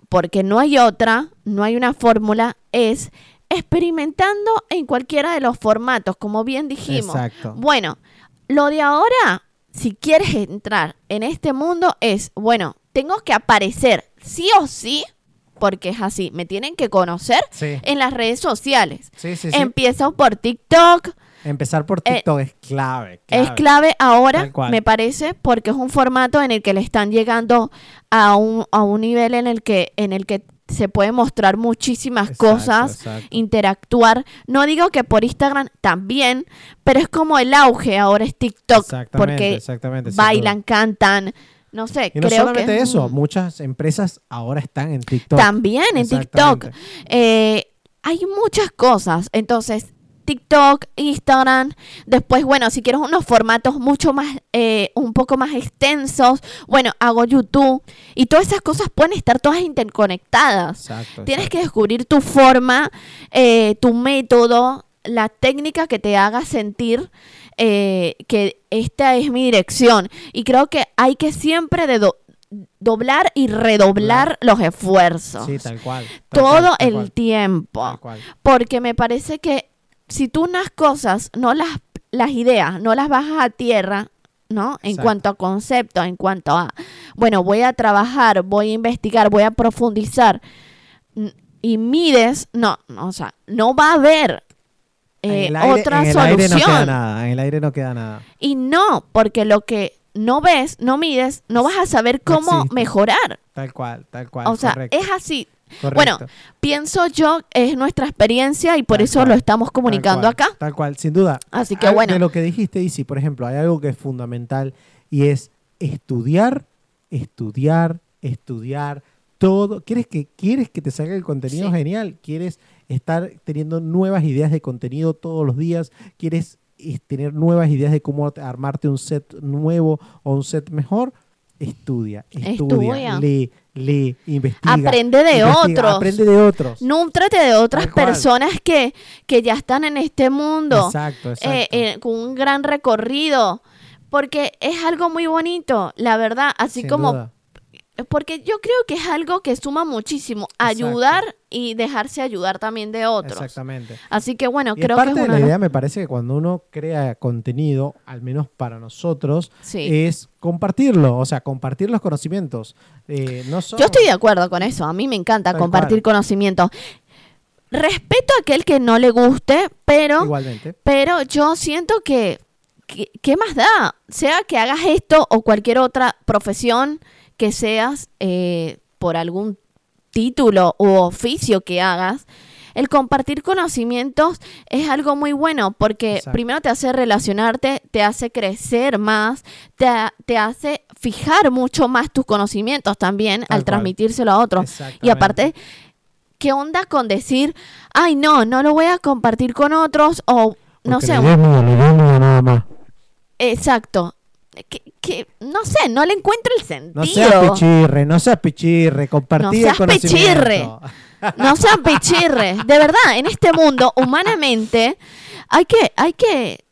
Speaker 2: porque no hay otra, no hay una fórmula, es experimentando en cualquiera de los formatos, como bien dijimos.
Speaker 1: Exacto.
Speaker 2: Bueno, lo de ahora, si quieres entrar en este mundo, es, bueno, tengo que aparecer sí o sí, porque es así, me tienen que conocer
Speaker 1: Sí.
Speaker 2: en las redes sociales.
Speaker 1: Sí, sí, sí.
Speaker 2: Empiezo por TikTok,
Speaker 1: Empezar por
Speaker 2: Eh,
Speaker 1: TikTok es clave,
Speaker 2: Es clave ahora, me parece, porque es un formato en el que le están llegando a un, a un nivel en el que, en el que se puede mostrar muchísimas
Speaker 1: Exacto,
Speaker 2: cosas,
Speaker 1: exacto.
Speaker 2: interactuar. No digo que por Instagram también, pero es como el auge ahora es TikTok,
Speaker 1: Exactamente,
Speaker 2: porque
Speaker 1: exactamente,
Speaker 2: bailan, cantan, no sé,
Speaker 1: Y no
Speaker 2: creo
Speaker 1: solamente
Speaker 2: que
Speaker 1: eso, muchas empresas ahora están en TikTok.
Speaker 2: también en TikTok. Eh, hay muchas cosas. Entonces, TikTok, Instagram. Después, bueno, si quieres unos formatos mucho más, eh, un poco más extensos, bueno, hago YouTube. Y todas esas cosas pueden estar todas interconectadas.
Speaker 1: Exacto.
Speaker 2: Tienes
Speaker 1: exacto.
Speaker 2: que descubrir tu forma, eh, tu método, la técnica que te haga sentir eh, que esta es mi dirección. Y creo que hay que siempre de do- doblar y redoblar los esfuerzos
Speaker 1: Sí, tal cual. tal
Speaker 2: todo
Speaker 1: cual, tal
Speaker 2: el
Speaker 1: cual,
Speaker 2: tiempo.
Speaker 1: tal cual.
Speaker 2: Porque me parece que si tú unas cosas, no las, las ideas, no las bajas a tierra, ¿no? En
Speaker 1: Exacto.
Speaker 2: cuanto a concepto, en cuanto a, bueno, voy a trabajar, voy a investigar, voy a profundizar y mides, no, no, o sea, no va a haber eh,
Speaker 1: aire-
Speaker 2: otra
Speaker 1: en el aire no queda
Speaker 2: solución.
Speaker 1: nada. En el aire no queda nada.
Speaker 2: y no, porque lo que no ves, no mides, no vas a saber cómo mejorar.
Speaker 1: Tal cual, tal cual.
Speaker 2: o sea,
Speaker 1: correcto,
Speaker 2: es así.
Speaker 1: Correcto.
Speaker 2: bueno, Pienso yo, es nuestra experiencia y por
Speaker 1: Tal
Speaker 2: eso
Speaker 1: cual,
Speaker 2: lo estamos
Speaker 1: Tal
Speaker 2: comunicando
Speaker 1: cual,
Speaker 2: acá.
Speaker 1: Tal cual, sin duda.
Speaker 2: Así que bueno.
Speaker 1: De lo que dijiste, Isi, por ejemplo, hay algo que es fundamental y es estudiar, estudiar, estudiar todo. ¿Quieres que, quieres que te salga el contenido
Speaker 2: Sí.
Speaker 1: genial? ¿Quieres estar teniendo nuevas ideas de contenido todos los días? ¿Quieres eh, tener nuevas ideas de cómo te- armarte un set nuevo o un set mejor? Estudia, estudia,
Speaker 2: Estudia.
Speaker 1: lee, lee, investiga.
Speaker 2: Aprende de
Speaker 1: investiga,
Speaker 2: otros.
Speaker 1: Aprende de otros.
Speaker 2: Nútrate de otras personas que, que ya están en este mundo,
Speaker 1: Exacto, exacto.
Speaker 2: eh, eh, con un gran recorrido, porque es algo muy bonito, la verdad, así
Speaker 1: Sin
Speaker 2: como,
Speaker 1: duda.
Speaker 2: Porque yo creo que es algo que suma muchísimo,
Speaker 1: Exacto.
Speaker 2: ayudar y dejarse ayudar también de otros.
Speaker 1: Exactamente.
Speaker 2: Así que bueno,
Speaker 1: Y
Speaker 2: creo
Speaker 1: parte
Speaker 2: que es
Speaker 1: de
Speaker 2: una
Speaker 1: la
Speaker 2: de las-
Speaker 1: idea me parece que cuando uno crea contenido, al menos para nosotros,
Speaker 2: Sí.
Speaker 1: es compartirlo, o sea, compartir los conocimientos. Eh, no solo-
Speaker 2: Yo estoy de acuerdo con eso. A mí me encanta
Speaker 1: Tal
Speaker 2: compartir
Speaker 1: cual.
Speaker 2: conocimiento. Respeto a aquel que no le guste, pero,
Speaker 1: Igualmente.
Speaker 2: pero yo siento que, que- ¿qué más da? Sea que hagas esto o cualquier otra profesión que seas eh, por algún título u oficio que hagas, el compartir conocimientos es algo muy bueno porque
Speaker 1: Exacto.
Speaker 2: primero te hace relacionarte, te hace crecer más, te, te hace fijar mucho más tus conocimientos también
Speaker 1: Tal
Speaker 2: al
Speaker 1: cual.
Speaker 2: transmitírselo a otros. Y aparte, ¿qué onda con decir, ay no, no lo voy a compartir con otros o no sé,
Speaker 1: nada más.
Speaker 2: exacto? Que, no sé, no le encuentro el
Speaker 1: No
Speaker 2: sentido.
Speaker 1: seas pichirre, no seas pichirre, compartir
Speaker 2: No
Speaker 1: el
Speaker 2: seas
Speaker 1: conocimiento.
Speaker 2: pichirre. No sean pichirres. De verdad, en este mundo, humanamente, hay que, hay que,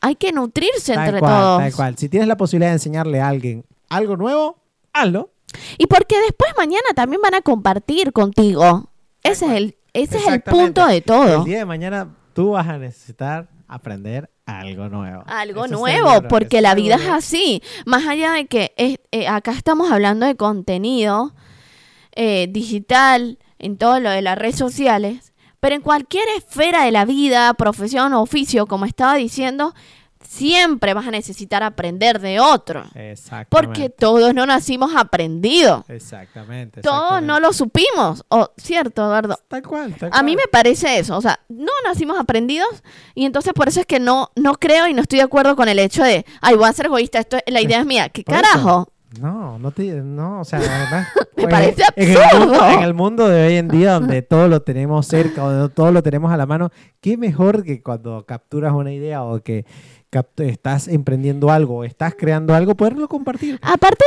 Speaker 2: hay que nutrirse
Speaker 1: Tal
Speaker 2: entre
Speaker 1: cual,
Speaker 2: todos.
Speaker 1: tal cual. Si tienes la posibilidad de enseñarle a alguien algo nuevo, hazlo.
Speaker 2: Y porque después mañana también van a compartir contigo. Ese es el, ese es el punto de todo.
Speaker 1: El día de mañana tú vas a necesitar aprender algo nuevo.
Speaker 2: Algo
Speaker 1: Eso
Speaker 2: nuevo,
Speaker 1: seguro,
Speaker 2: porque la vida es así. Más allá de que es- eh, acá estamos hablando de contenido eh, digital, en todo lo de las redes sociales, pero en cualquier esfera de la vida, profesión o oficio, como estaba diciendo, siempre vas a necesitar aprender de otro.
Speaker 1: Exactamente.
Speaker 2: Porque todos no nacimos aprendidos.
Speaker 1: Exactamente.
Speaker 2: Todos
Speaker 1: exactamente.
Speaker 2: no lo supimos. O, ¿Cierto, Eduardo?
Speaker 1: Tal cual, tal
Speaker 2: A mí me parece eso, o sea, no nacimos aprendidos y entonces por eso es que no, no creo y no estoy de acuerdo con el hecho de, ay, voy a ser egoísta, esto, la idea es mía. ¿Qué
Speaker 1: Por
Speaker 2: carajo?
Speaker 1: No, no te, no, o sea, además,
Speaker 2: Me parece
Speaker 1: en el
Speaker 2: absurdo.
Speaker 1: mundo- En el, mundo de hoy en día, donde todo lo tenemos cerca, donde todo lo tenemos a la mano, qué mejor que cuando capturas una idea o que estás emprendiendo algo, o estás creando algo, poderlo compartir.
Speaker 2: Aparte,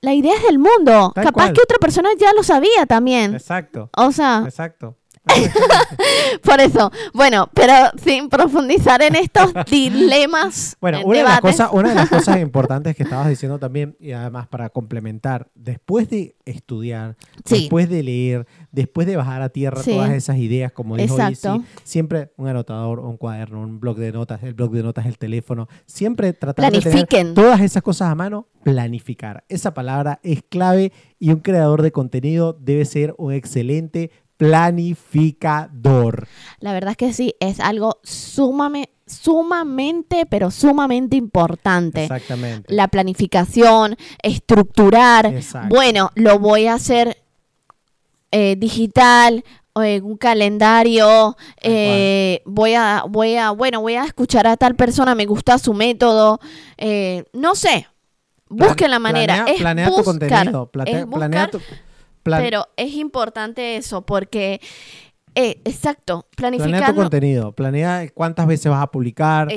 Speaker 2: la idea es del mundo.
Speaker 1: Tal
Speaker 2: Capaz
Speaker 1: cual.
Speaker 2: que otra persona ya lo sabía también.
Speaker 1: Exacto,
Speaker 2: O sea,
Speaker 1: exacto.
Speaker 2: por eso. Bueno, pero sin profundizar en estos dilemas.
Speaker 1: Bueno,
Speaker 2: eh,
Speaker 1: una de, las cosas, una de las cosas importantes que estabas diciendo también, y además para complementar, después de estudiar,
Speaker 2: Sí.
Speaker 1: después de leer, después de bajar a tierra
Speaker 2: Sí.
Speaker 1: todas esas ideas, como dijo. Izzy, siempre un anotador, un cuaderno, un blog de notas, el blog de notas, el teléfono, siempre tratar de tener todas esas cosas a mano, planificar. Esa palabra es clave y un creador de contenido debe ser un excelente planificador.
Speaker 2: La verdad es que sí, es algo sumamente, sumamente, pero sumamente importante.
Speaker 1: Exactamente.
Speaker 2: La planificación, estructurar.
Speaker 1: Exacto.
Speaker 2: Bueno, lo voy a hacer eh, digital, en un calendario, eh, voy a, voy a, bueno, voy a escuchar a tal persona, me gusta su método, eh, no sé, busquen la manera,
Speaker 1: Planea,
Speaker 2: es
Speaker 1: planea tu contenido. plate-
Speaker 2: es buscar,
Speaker 1: planea tu, plan-
Speaker 2: pero es importante eso porque, eh, exacto,
Speaker 1: planea tu
Speaker 2: planificando,
Speaker 1: contenido. Planea cuántas veces vas a publicar,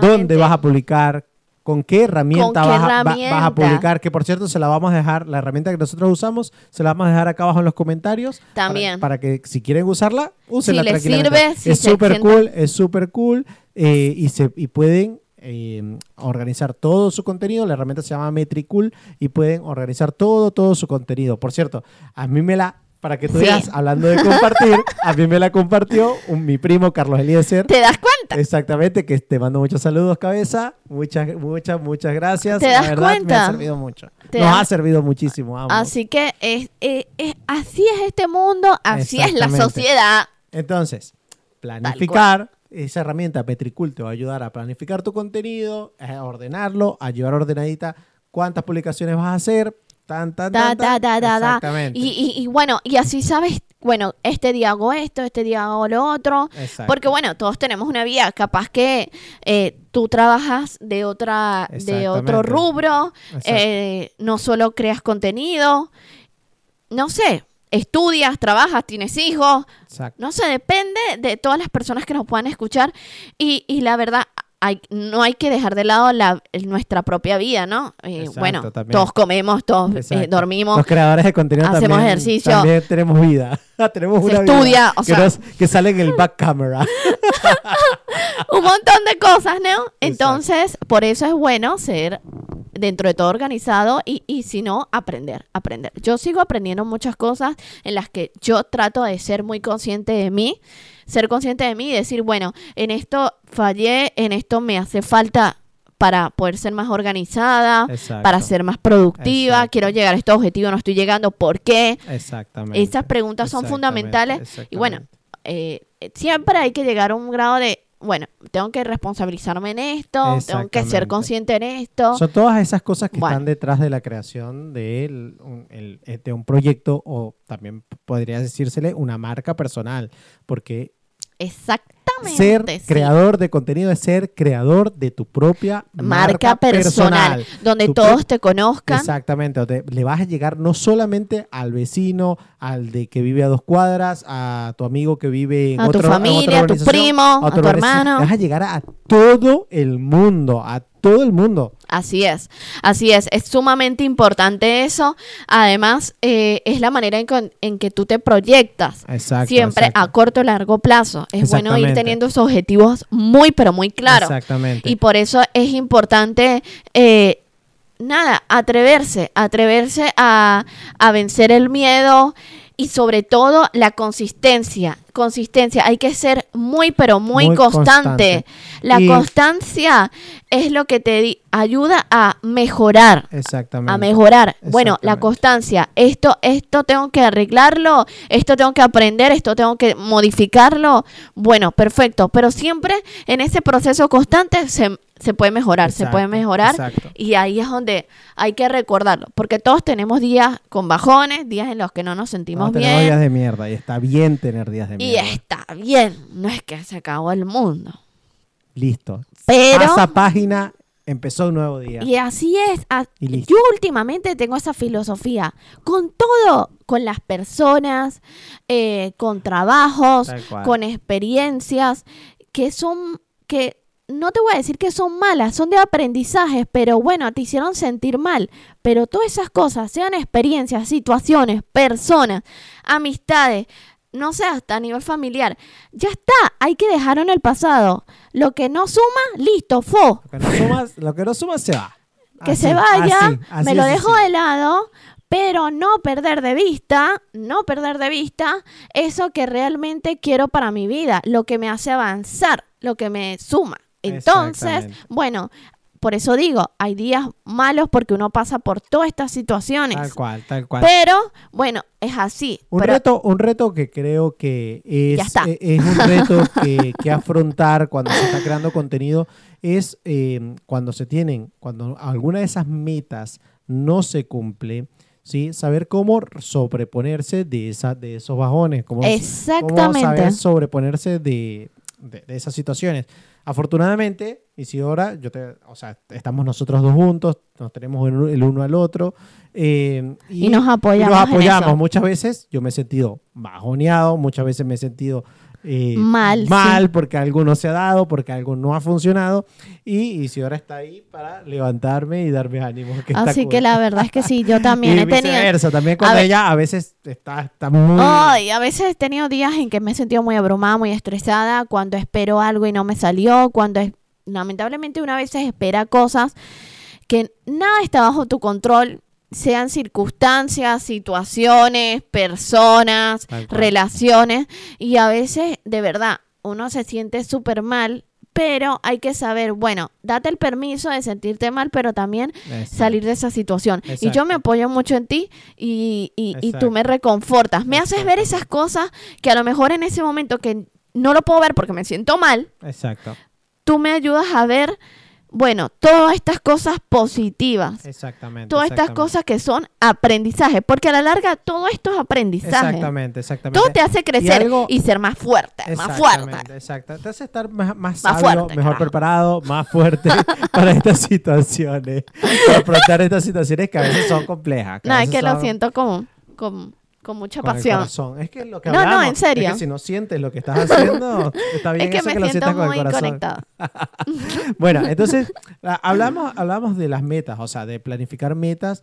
Speaker 1: dónde vas a publicar, con qué herramienta,
Speaker 2: ¿Con qué
Speaker 1: vas, a- va- vas a
Speaker 2: herramienta?
Speaker 1: publicar. Que por cierto, se la vamos a dejar, la herramienta que nosotros usamos, se la vamos a dejar acá abajo en los comentarios.
Speaker 2: También.
Speaker 1: Para, que si quieren usarla, úsenla
Speaker 2: les
Speaker 1: tranquilamente.
Speaker 2: sirve, si
Speaker 1: es súper cool, es súper cool. eh, y, se, y pueden eh, organizar todo su contenido. La herramienta se llama Metricool y pueden organizar todo, todo su contenido. Por cierto, a mí me la, para que tú
Speaker 2: Sí.
Speaker 1: hablando de compartir, a mí me la compartió un- mi primo Carlos Eliezer.
Speaker 2: ¿te das cuenta?
Speaker 1: Exactamente, que te mando muchos saludos, cabeza. Muchas, muchas, muchas gracias.
Speaker 2: ¿Te
Speaker 1: La
Speaker 2: das
Speaker 1: verdad, Me
Speaker 2: cuenta?
Speaker 1: ha servido mucho.
Speaker 2: ¿Te
Speaker 1: Nos
Speaker 2: das-
Speaker 1: ha servido muchísimo. ambos.
Speaker 2: Así que es, es- es- así es este mundo, así es la sociedad.
Speaker 1: Entonces, planificar. Esa herramienta Petricool te va a ayudar a planificar tu contenido, a ordenarlo, a llevar ordenadita cuántas publicaciones vas a hacer. Tan, tan,
Speaker 2: Da,
Speaker 1: tan,
Speaker 2: da, da.
Speaker 1: Exactamente.
Speaker 2: Y, y- y bueno, y así sabes, bueno, este día hago esto, este día hago lo otro.
Speaker 1: Exacto.
Speaker 2: Porque bueno, todos tenemos una vida. Capaz que eh, tú trabajas de otra, de otro rubro, eh, no solo creas contenido, no sé, estudias, trabajas, tienes hijos,
Speaker 1: Exacto.
Speaker 2: no sé, depende de todas las personas que nos puedan escuchar. Y, y la verdad, hay, no hay que dejar de lado la, nuestra propia vida, ¿no? Eh,
Speaker 1: Exacto,
Speaker 2: bueno,
Speaker 1: también.
Speaker 2: todos comemos, todos eh, dormimos.
Speaker 1: Los creadores de contenido
Speaker 2: hacemos
Speaker 1: también,
Speaker 2: ejercicio.
Speaker 1: también tenemos vida. tenemos
Speaker 2: Se
Speaker 1: una vida
Speaker 2: estudia, o
Speaker 1: que,
Speaker 2: sea-
Speaker 1: nos- que sale en el back camera.
Speaker 2: un montón de cosas, ¿no? Entonces, por eso es bueno ser dentro de todo organizado y, y si no, aprender, aprender. Yo sigo aprendiendo muchas cosas en las que yo trato de ser muy consciente de mí, ser consciente de mí y decir, bueno, en esto fallé, en esto me hace falta para poder ser más organizada,
Speaker 1: Exacto.
Speaker 2: para ser más productiva,
Speaker 1: Exacto.
Speaker 2: quiero llegar a este objetivo, no estoy llegando, ¿por qué?
Speaker 1: Exactamente.
Speaker 2: Esas preguntas son fundamentales y bueno, eh, siempre hay que llegar a un grado de, bueno, tengo que responsabilizarme en esto, tengo que ser consciente en esto.
Speaker 1: Son todas esas cosas que
Speaker 2: Bueno.
Speaker 1: están detrás de la creación de el- un, el- eh, de un proyecto o también podría decírsele una marca personal, porque
Speaker 2: Exactamente.
Speaker 1: ser
Speaker 2: sí.
Speaker 1: creador de contenido es ser creador de tu propia
Speaker 2: Marca personal, donde
Speaker 1: Tu
Speaker 2: todos te conozcan.
Speaker 1: Exactamente, donde le vas a llegar no solamente al vecino, al de que vive a dos cuadras, a tu amigo que vive en
Speaker 2: A tu
Speaker 1: otro- otra
Speaker 2: familia, a tu primo, a tu
Speaker 1: urbanización.
Speaker 2: hermano.
Speaker 1: Vas a llegar a, a todo el mundo, a todo el mundo.
Speaker 2: Así es, así es, es sumamente importante eso. Además, eh, es la manera en, con- en que tú te proyectas.
Speaker 1: Exacto.
Speaker 2: Siempre
Speaker 1: exacto.
Speaker 2: a corto y largo plazo. Es bueno ir teniendo esos objetivos muy, pero muy claros.
Speaker 1: Exactamente.
Speaker 2: Y por eso es importante, eh, nada, atreverse, atreverse a, a vencer el miedo y sobre todo la consistencia. Consistencia, hay que ser muy, pero muy,
Speaker 1: Muy
Speaker 2: constante.
Speaker 1: constante.
Speaker 2: La
Speaker 1: Y-
Speaker 2: constancia es lo que te ayuda a mejorar.
Speaker 1: Exactamente.
Speaker 2: A mejorar. Bueno, la constancia. Esto, esto tengo que arreglarlo, esto tengo que aprender, esto tengo que modificarlo. Bueno, perfecto. Pero siempre en ese proceso constante se, se puede mejorar, se puede mejorar.
Speaker 1: exacto.
Speaker 2: Y ahí es donde hay que recordarlo. Porque todos tenemos días con bajones, días en los que no nos sentimos
Speaker 1: No, tenemos
Speaker 2: bien.
Speaker 1: días de mierda y está bien tener días de
Speaker 2: Y
Speaker 1: mierda.
Speaker 2: está bien. No es que se acabó el mundo.
Speaker 1: Listo.
Speaker 2: Pero-
Speaker 1: Pasa página, empezó un nuevo día.
Speaker 2: Y así es. a-
Speaker 1: Y listo.
Speaker 2: Yo últimamente tengo esa filosofía. Con todo, con las personas, eh, con trabajos, con experiencias, que son, que no te voy a decir que son malas, son de aprendizaje, pero bueno, te hicieron sentir mal. Pero todas esas cosas, sean experiencias, situaciones, personas, amistades, no sé, hasta a nivel familiar, ya está, hay que dejarlo en el pasado. Lo que no suma, listo, fo
Speaker 1: Lo que no suma, lo que no suma se va.
Speaker 2: que
Speaker 1: Así,
Speaker 2: se vaya,
Speaker 1: así, así
Speaker 2: me lo dejo de lado, pero no perder de vista, no perder de vista eso que realmente quiero para mi vida, lo que me hace avanzar, lo que me suma. Entonces, bueno, por eso digo, hay días malos porque uno pasa por todas estas situaciones.
Speaker 1: Tal cual, tal cual.
Speaker 2: Pero, bueno, es así.
Speaker 1: Un
Speaker 2: pero-
Speaker 1: reto, un reto que creo que es, eh, es un reto que, que afrontar cuando se está creando contenido es eh, cuando se tienen, cuando alguna de esas metas no se cumple, ¿sí? saber cómo sobreponerse de, esa, de esos bajones, cómo, cómo
Speaker 2: Exactamente.
Speaker 1: saber sobreponerse de, de- de esas situaciones. Afortunadamente, Isidora, yo te, o sea, estamos nosotros dos juntos, nos tenemos el, uno al otro. eh,
Speaker 2: Y nos apoyamos
Speaker 1: y nos
Speaker 2: en
Speaker 1: apoyamos.
Speaker 2: eso.
Speaker 1: Muchas veces yo me he sentido bajoneado, muchas veces me he sentido eh,
Speaker 2: Mal,
Speaker 1: mal
Speaker 2: sí.
Speaker 1: porque algo no se ha dado, porque algo no ha funcionado. Y Isidora está ahí para levantarme y darme ánimo. que está
Speaker 2: Así
Speaker 1: cool.
Speaker 2: que la verdad es que sí, yo también
Speaker 1: y
Speaker 2: he tenido...
Speaker 1: también cuando
Speaker 2: ver.
Speaker 1: ella a veces está, está muy...
Speaker 2: Ay, a veces he tenido días en que me he sentido muy abrumada, muy estresada, cuando espero algo y no me salió, cuando es- lamentablemente una vez espera cosas que nada está bajo tu control, sean circunstancias, situaciones, personas, relaciones, y a veces de verdad uno se siente súper mal, pero hay que saber, bueno, date el permiso de sentirte mal, pero también
Speaker 1: Exacto.
Speaker 2: salir de esa situación. Y yo me apoyo mucho en ti y, y- y tú me reconfortas. Me haces ver esas cosas que a lo mejor en ese momento que no lo puedo ver porque me siento mal,
Speaker 1: Exacto,
Speaker 2: tú me ayudas a ver, bueno, todas estas cosas positivas.
Speaker 1: exactamente.
Speaker 2: Todas estas cosas que son aprendizaje, porque a la larga todo esto es aprendizaje.
Speaker 1: Exactamente, exactamente.
Speaker 2: Todo te hace crecer y,
Speaker 1: algo-
Speaker 2: ser más fuerte, más fuerte.
Speaker 1: Exacto. Te hace estar más, más
Speaker 2: Más
Speaker 1: sabio,
Speaker 2: fuerte,
Speaker 1: mejor preparado, más fuerte para estas situaciones. Para afrontar estas situaciones que a veces son complejas. que
Speaker 2: No, es que lo siento con, con, con mucha
Speaker 1: con el
Speaker 2: pasión.
Speaker 1: corazón. Es que lo que
Speaker 2: No, no,
Speaker 1: hablamos,
Speaker 2: en serio.
Speaker 1: Es que si no sientes lo que estás haciendo, está bien
Speaker 2: Es que
Speaker 1: eso
Speaker 2: me
Speaker 1: que lo sientas con el corazón.
Speaker 2: conectada.
Speaker 1: Bueno, entonces hablamos, hablamos de las metas, o sea, de planificar metas.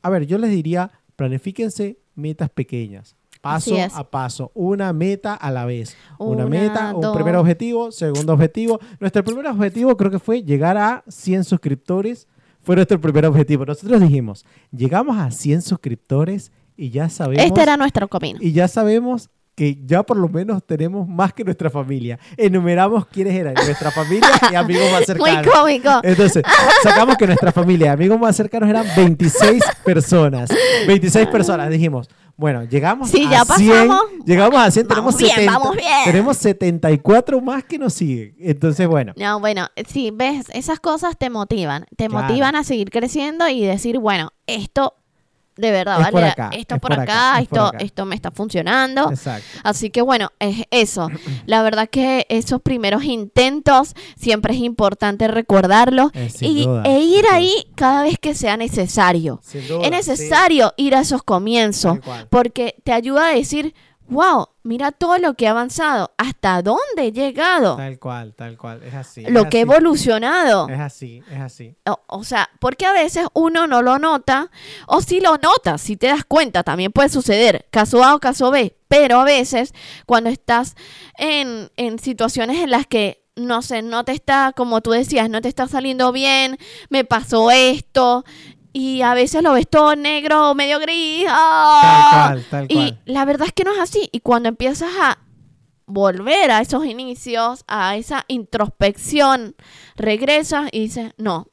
Speaker 1: A ver, yo les diría, planifíquense metas pequeñas, paso a paso, una meta a la vez. Una,
Speaker 2: Una,
Speaker 1: meta, un primer objetivo, segundo objetivo. Nuestro primer objetivo creo que fue llegar a 100 suscriptores. Fue nuestro primer objetivo. Nosotros dijimos, llegamos a 100 suscriptores y ya sabemos
Speaker 2: Este era nuestro camino.
Speaker 1: y ya sabemos que ya por lo menos tenemos más que nuestra familia. Enumeramos quiénes eran nuestra familia y amigos más
Speaker 2: Muy
Speaker 1: cercanos.
Speaker 2: cómico.
Speaker 1: Entonces, sacamos que nuestra familia y amigos más cercanos eran 26 personas. 26 personas. Dijimos, bueno, llegamos
Speaker 2: Sí,
Speaker 1: a
Speaker 2: ya
Speaker 1: 100.
Speaker 2: pasamos.
Speaker 1: Llegamos a 100,
Speaker 2: Vamos
Speaker 1: tenemos
Speaker 2: bien,
Speaker 1: 70.
Speaker 2: vamos bien.
Speaker 1: Tenemos 74 más que nos siguen. Entonces, bueno.
Speaker 2: No, bueno, sí, ves, esas cosas te motivan. Te
Speaker 1: Claro.
Speaker 2: motivan a seguir creciendo y decir, bueno, esto de verdad,
Speaker 1: Es
Speaker 2: ¿vale?
Speaker 1: por acá,
Speaker 2: esto
Speaker 1: es
Speaker 2: por, acá,
Speaker 1: acá, es por
Speaker 2: esto,
Speaker 1: acá.
Speaker 2: esto me está funcionando.
Speaker 1: Exacto.
Speaker 2: Así que bueno, es eso. La verdad que esos primeros intentos siempre es importante recordarlos
Speaker 1: Eh,
Speaker 2: y,
Speaker 1: duda,
Speaker 2: e ir
Speaker 1: duda.
Speaker 2: ahí cada vez que sea necesario.
Speaker 1: Duda,
Speaker 2: Es necesario ir a esos comienzos porque te ayuda a decir, wow, mira todo lo que he avanzado, hasta dónde he llegado,
Speaker 1: Tal cual, tal cual. Es así. es
Speaker 2: lo que he
Speaker 1: así.
Speaker 2: evolucionado.
Speaker 1: Es así, es así.
Speaker 2: O, o sea, porque a veces uno no lo nota, o si lo notas, si te das cuenta, también puede suceder, caso A o caso B, pero a veces cuando estás en, en situaciones en las que, no sé, no te está, como tú decías, no te está saliendo bien, me pasó esto, y a veces lo ves todo negro o medio gris, ¡ah!
Speaker 1: Tal cual, tal
Speaker 2: y
Speaker 1: cual.
Speaker 2: la verdad es que no es así, y cuando empiezas a volver a esos inicios, a esa introspección, regresas y dices, no,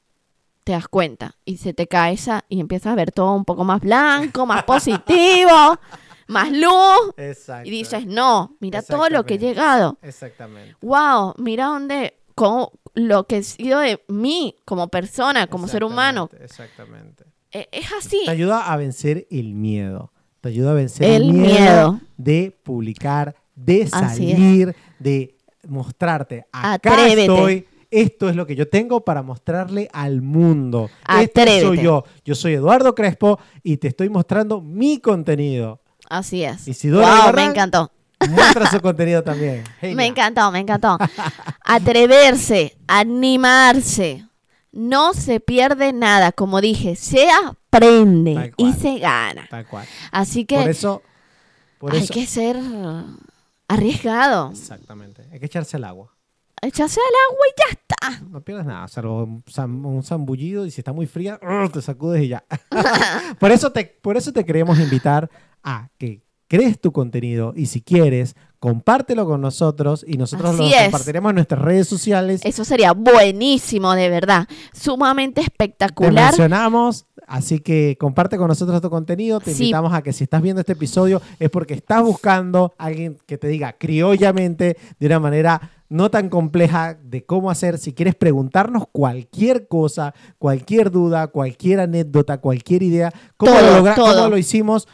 Speaker 2: te das cuenta y se te cae esa y empiezas a ver todo un poco más blanco, más positivo, más luz
Speaker 1: Exacto.
Speaker 2: y dices, no, mira todo lo que he llegado.
Speaker 1: Exactamente.
Speaker 2: Wow, mira dónde, cómo, lo que he sido de mí como persona, como ser humano.
Speaker 1: Exactamente.
Speaker 2: E- Es así.
Speaker 1: Te ayuda a vencer el miedo. Te ayuda a vencer el,
Speaker 2: El
Speaker 1: miedo,
Speaker 2: miedo.
Speaker 1: de publicar, de salir, de mostrarte. Acá
Speaker 2: Atrévete.
Speaker 1: estoy. Esto es lo que yo tengo para mostrarle al mundo.
Speaker 2: Atrévete.
Speaker 1: Este soy yo. Yo soy Eduardo Crespo y te estoy mostrando mi contenido.
Speaker 2: Así es.
Speaker 1: Isidora
Speaker 2: wow,
Speaker 1: Ibarra,
Speaker 2: me encantó.
Speaker 1: Muestra su contenido también. Genia.
Speaker 2: Me encantó, me encantó. Atreverse, animarse. No se pierde nada. Como dije, se aprende y se gana.
Speaker 1: Tal cual.
Speaker 2: Así que
Speaker 1: Por eso. Por
Speaker 2: hay
Speaker 1: eso.
Speaker 2: que ser arriesgado.
Speaker 1: Exactamente. Hay que echarse el agua.
Speaker 2: Echarse al agua y ya está.
Speaker 1: No pierdes nada, salvo un, zam- un zambullido y si está muy fría, te sacudes y ya. por, eso te, por eso te queremos invitar a que crees tu contenido y si quieres, compártelo con nosotros y nosotros
Speaker 2: Así
Speaker 1: lo
Speaker 2: es.
Speaker 1: compartiremos en nuestras redes sociales.
Speaker 2: Eso sería buenísimo, de verdad. Sumamente
Speaker 1: Te
Speaker 2: espectacular.
Speaker 1: mencionamos, así que comparte con nosotros tu contenido. Te
Speaker 2: Sí.
Speaker 1: invitamos a que si estás viendo este episodio es porque estás buscando a alguien que te diga criollamente de una manera no tan compleja de cómo hacer. Si quieres preguntarnos cualquier cosa, cualquier duda, cualquier anécdota, cualquier idea, cómo,
Speaker 2: Todo,
Speaker 1: lo,
Speaker 2: todo.
Speaker 1: cómo lo hicimos.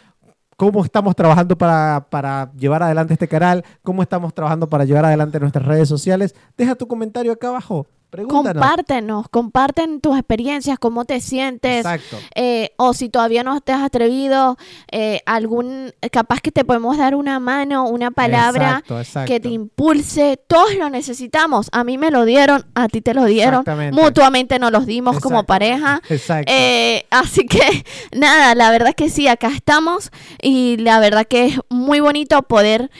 Speaker 1: ¿Cómo estamos trabajando para, para llevar adelante este canal? ¿Cómo estamos trabajando para llevar adelante nuestras redes sociales? Deja tu comentario acá abajo. Pregúntanos.
Speaker 2: Compártenos, comparten tus experiencias, cómo te sientes.
Speaker 1: Exacto.
Speaker 2: eh, o si todavía no te has atrevido, eh, algún, capaz que te podemos dar una mano, una palabra
Speaker 1: Exacto, exacto.
Speaker 2: que te impulse. Todos lo necesitamos. A mí me lo dieron, a ti te lo dieron.
Speaker 1: Exactamente.
Speaker 2: Mutuamente nos los dimos como pareja.
Speaker 1: Exacto.
Speaker 2: Eh, así que nada, la verdad que sí, acá estamos y la verdad que es muy bonito poder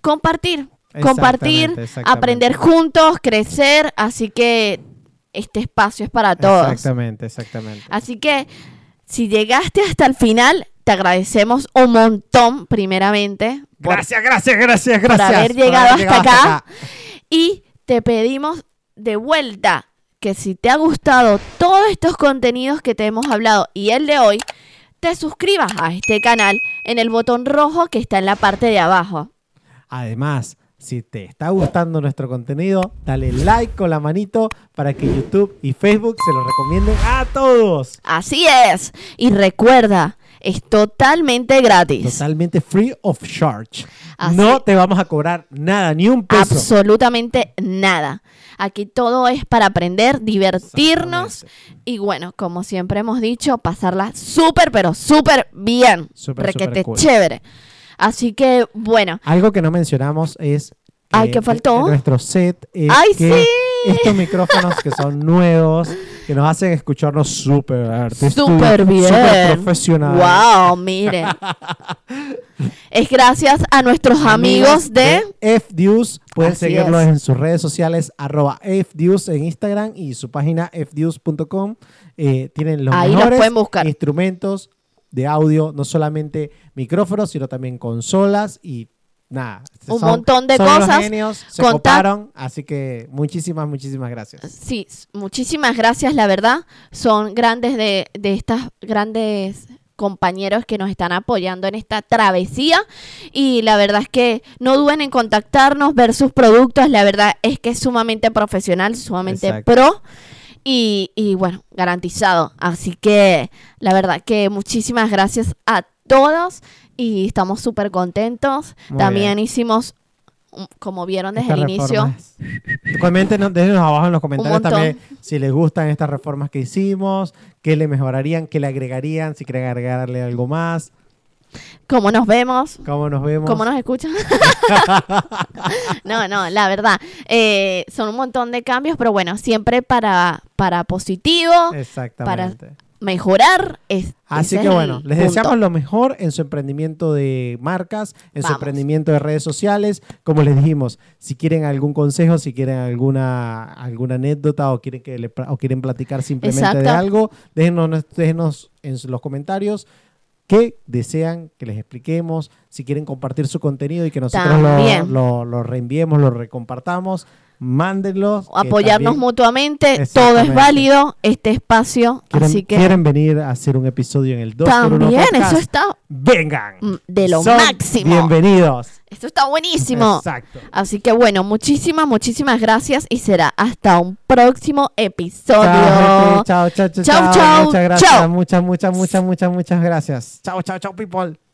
Speaker 2: compartir, compartir,
Speaker 1: Exactamente,
Speaker 2: aprender juntos, crecer, así que este espacio es para todos.
Speaker 1: Exactamente, exactamente.
Speaker 2: Así que si llegaste hasta el final, te agradecemos un montón primeramente por-
Speaker 1: Gracias, gracias, gracias, gracias.
Speaker 2: haber llegado hasta acá. y te pedimos de vuelta que si te ha gustado todos estos contenidos que te hemos hablado y el de hoy, te suscribas a este canal en el botón rojo que está en la parte de abajo.
Speaker 1: Además, si te está gustando nuestro contenido, dale like con la manito para que YouTube y Facebook se lo recomienden a todos.
Speaker 2: Así es. Y recuerda, es totalmente gratis.
Speaker 1: Totalmente free of charge.
Speaker 2: Así-
Speaker 1: No te vamos a cobrar nada, ni un peso.
Speaker 2: Absolutamente nada. Aquí todo es para aprender, divertirnos y bueno, como siempre hemos dicho, pasarla súper, pero súper bien.
Speaker 1: Súper,
Speaker 2: Requete
Speaker 1: súper cool.
Speaker 2: chévere. Así que bueno,
Speaker 1: Algo que no mencionamos es
Speaker 2: Ay, ¿qué faltó?
Speaker 1: de nuestro set es
Speaker 2: ¡Ay,
Speaker 1: que
Speaker 2: sí!
Speaker 1: estos micrófonos que son nuevos, que nos hacen escucharnos súper
Speaker 2: súper bien.
Speaker 1: súper profesional.
Speaker 2: Wow, miren. es gracias a nuestros amigos, de...
Speaker 1: FDUS. Pueden
Speaker 2: Así
Speaker 1: seguirlos
Speaker 2: es.
Speaker 1: en sus redes sociales, arroba FDUS en Instagram y su página fdus.com. Eh, tienen los
Speaker 2: Ahí
Speaker 1: mejores
Speaker 2: pueden buscar.
Speaker 1: instrumentos de audio, no solamente micrófonos, sino también consolas y nada.
Speaker 2: Un montón de
Speaker 1: son
Speaker 2: cosas.
Speaker 1: genios, se coparon, así que muchísimas, muchísimas gracias.
Speaker 2: Sí, muchísimas gracias, la verdad. Son grandes de, de estas grandes compañeros que nos están apoyando en esta travesía y la verdad es que no duden en contactarnos, ver sus productos, la verdad es que es sumamente profesional, sumamente
Speaker 1: Exacto.
Speaker 2: pro y, y bueno, garantizado. Así que la verdad que muchísimas gracias a todos y estamos súper contentos.
Speaker 1: Muy
Speaker 2: También
Speaker 1: bien.
Speaker 2: hicimos, um, como vieron desde el inicio.
Speaker 1: Coméntenos, déjenos abajo en los comentarios también si les gustan estas reformas que hicimos, qué le mejorarían, qué le agregarían, si quieren agregarle algo más,
Speaker 2: cómo nos vemos.
Speaker 1: cómo nos vemos.
Speaker 2: ¿Cómo nos escuchan? no, no, la verdad. eh, son un montón de cambios, pero bueno, siempre para, para positivo,
Speaker 1: Exactamente.
Speaker 2: mejorar. Es,
Speaker 1: Así que bueno, les
Speaker 2: punto.
Speaker 1: deseamos lo mejor en su emprendimiento de marcas, en su emprendimiento de redes sociales. Como les dijimos, si quieren algún consejo, si quieren alguna, alguna anécdota o quieren, que le o quieren platicar simplemente de algo, déjenos, déjenos en los comentarios qué desean que les expliquemos, si quieren compartir su contenido y que nosotros lo, lo, lo reenviemos, lo recompartamos, mándenlos.
Speaker 2: Apoyarnos
Speaker 1: también
Speaker 2: mutuamente, todo es válido, este espacio.
Speaker 1: quieren,
Speaker 2: así que
Speaker 1: quieren venir a hacer un episodio en el 2 por 1
Speaker 2: también,
Speaker 1: podcast.
Speaker 2: eso está
Speaker 1: vengan.
Speaker 2: mm, de lo
Speaker 1: Son
Speaker 2: máximo.
Speaker 1: Bienvenidos.
Speaker 2: Esto está buenísimo.
Speaker 1: Exacto.
Speaker 2: Así que bueno, muchísimas, muchísimas gracias y será hasta un próximo episodio.
Speaker 1: Chao, chao, chao, chao,
Speaker 2: Chau,
Speaker 1: chao.
Speaker 2: chau,
Speaker 1: Muchas gracias.
Speaker 2: chau.
Speaker 1: Muchas, muchas, muchas, muchas, muchas gracias. Chao, chao, chao, people.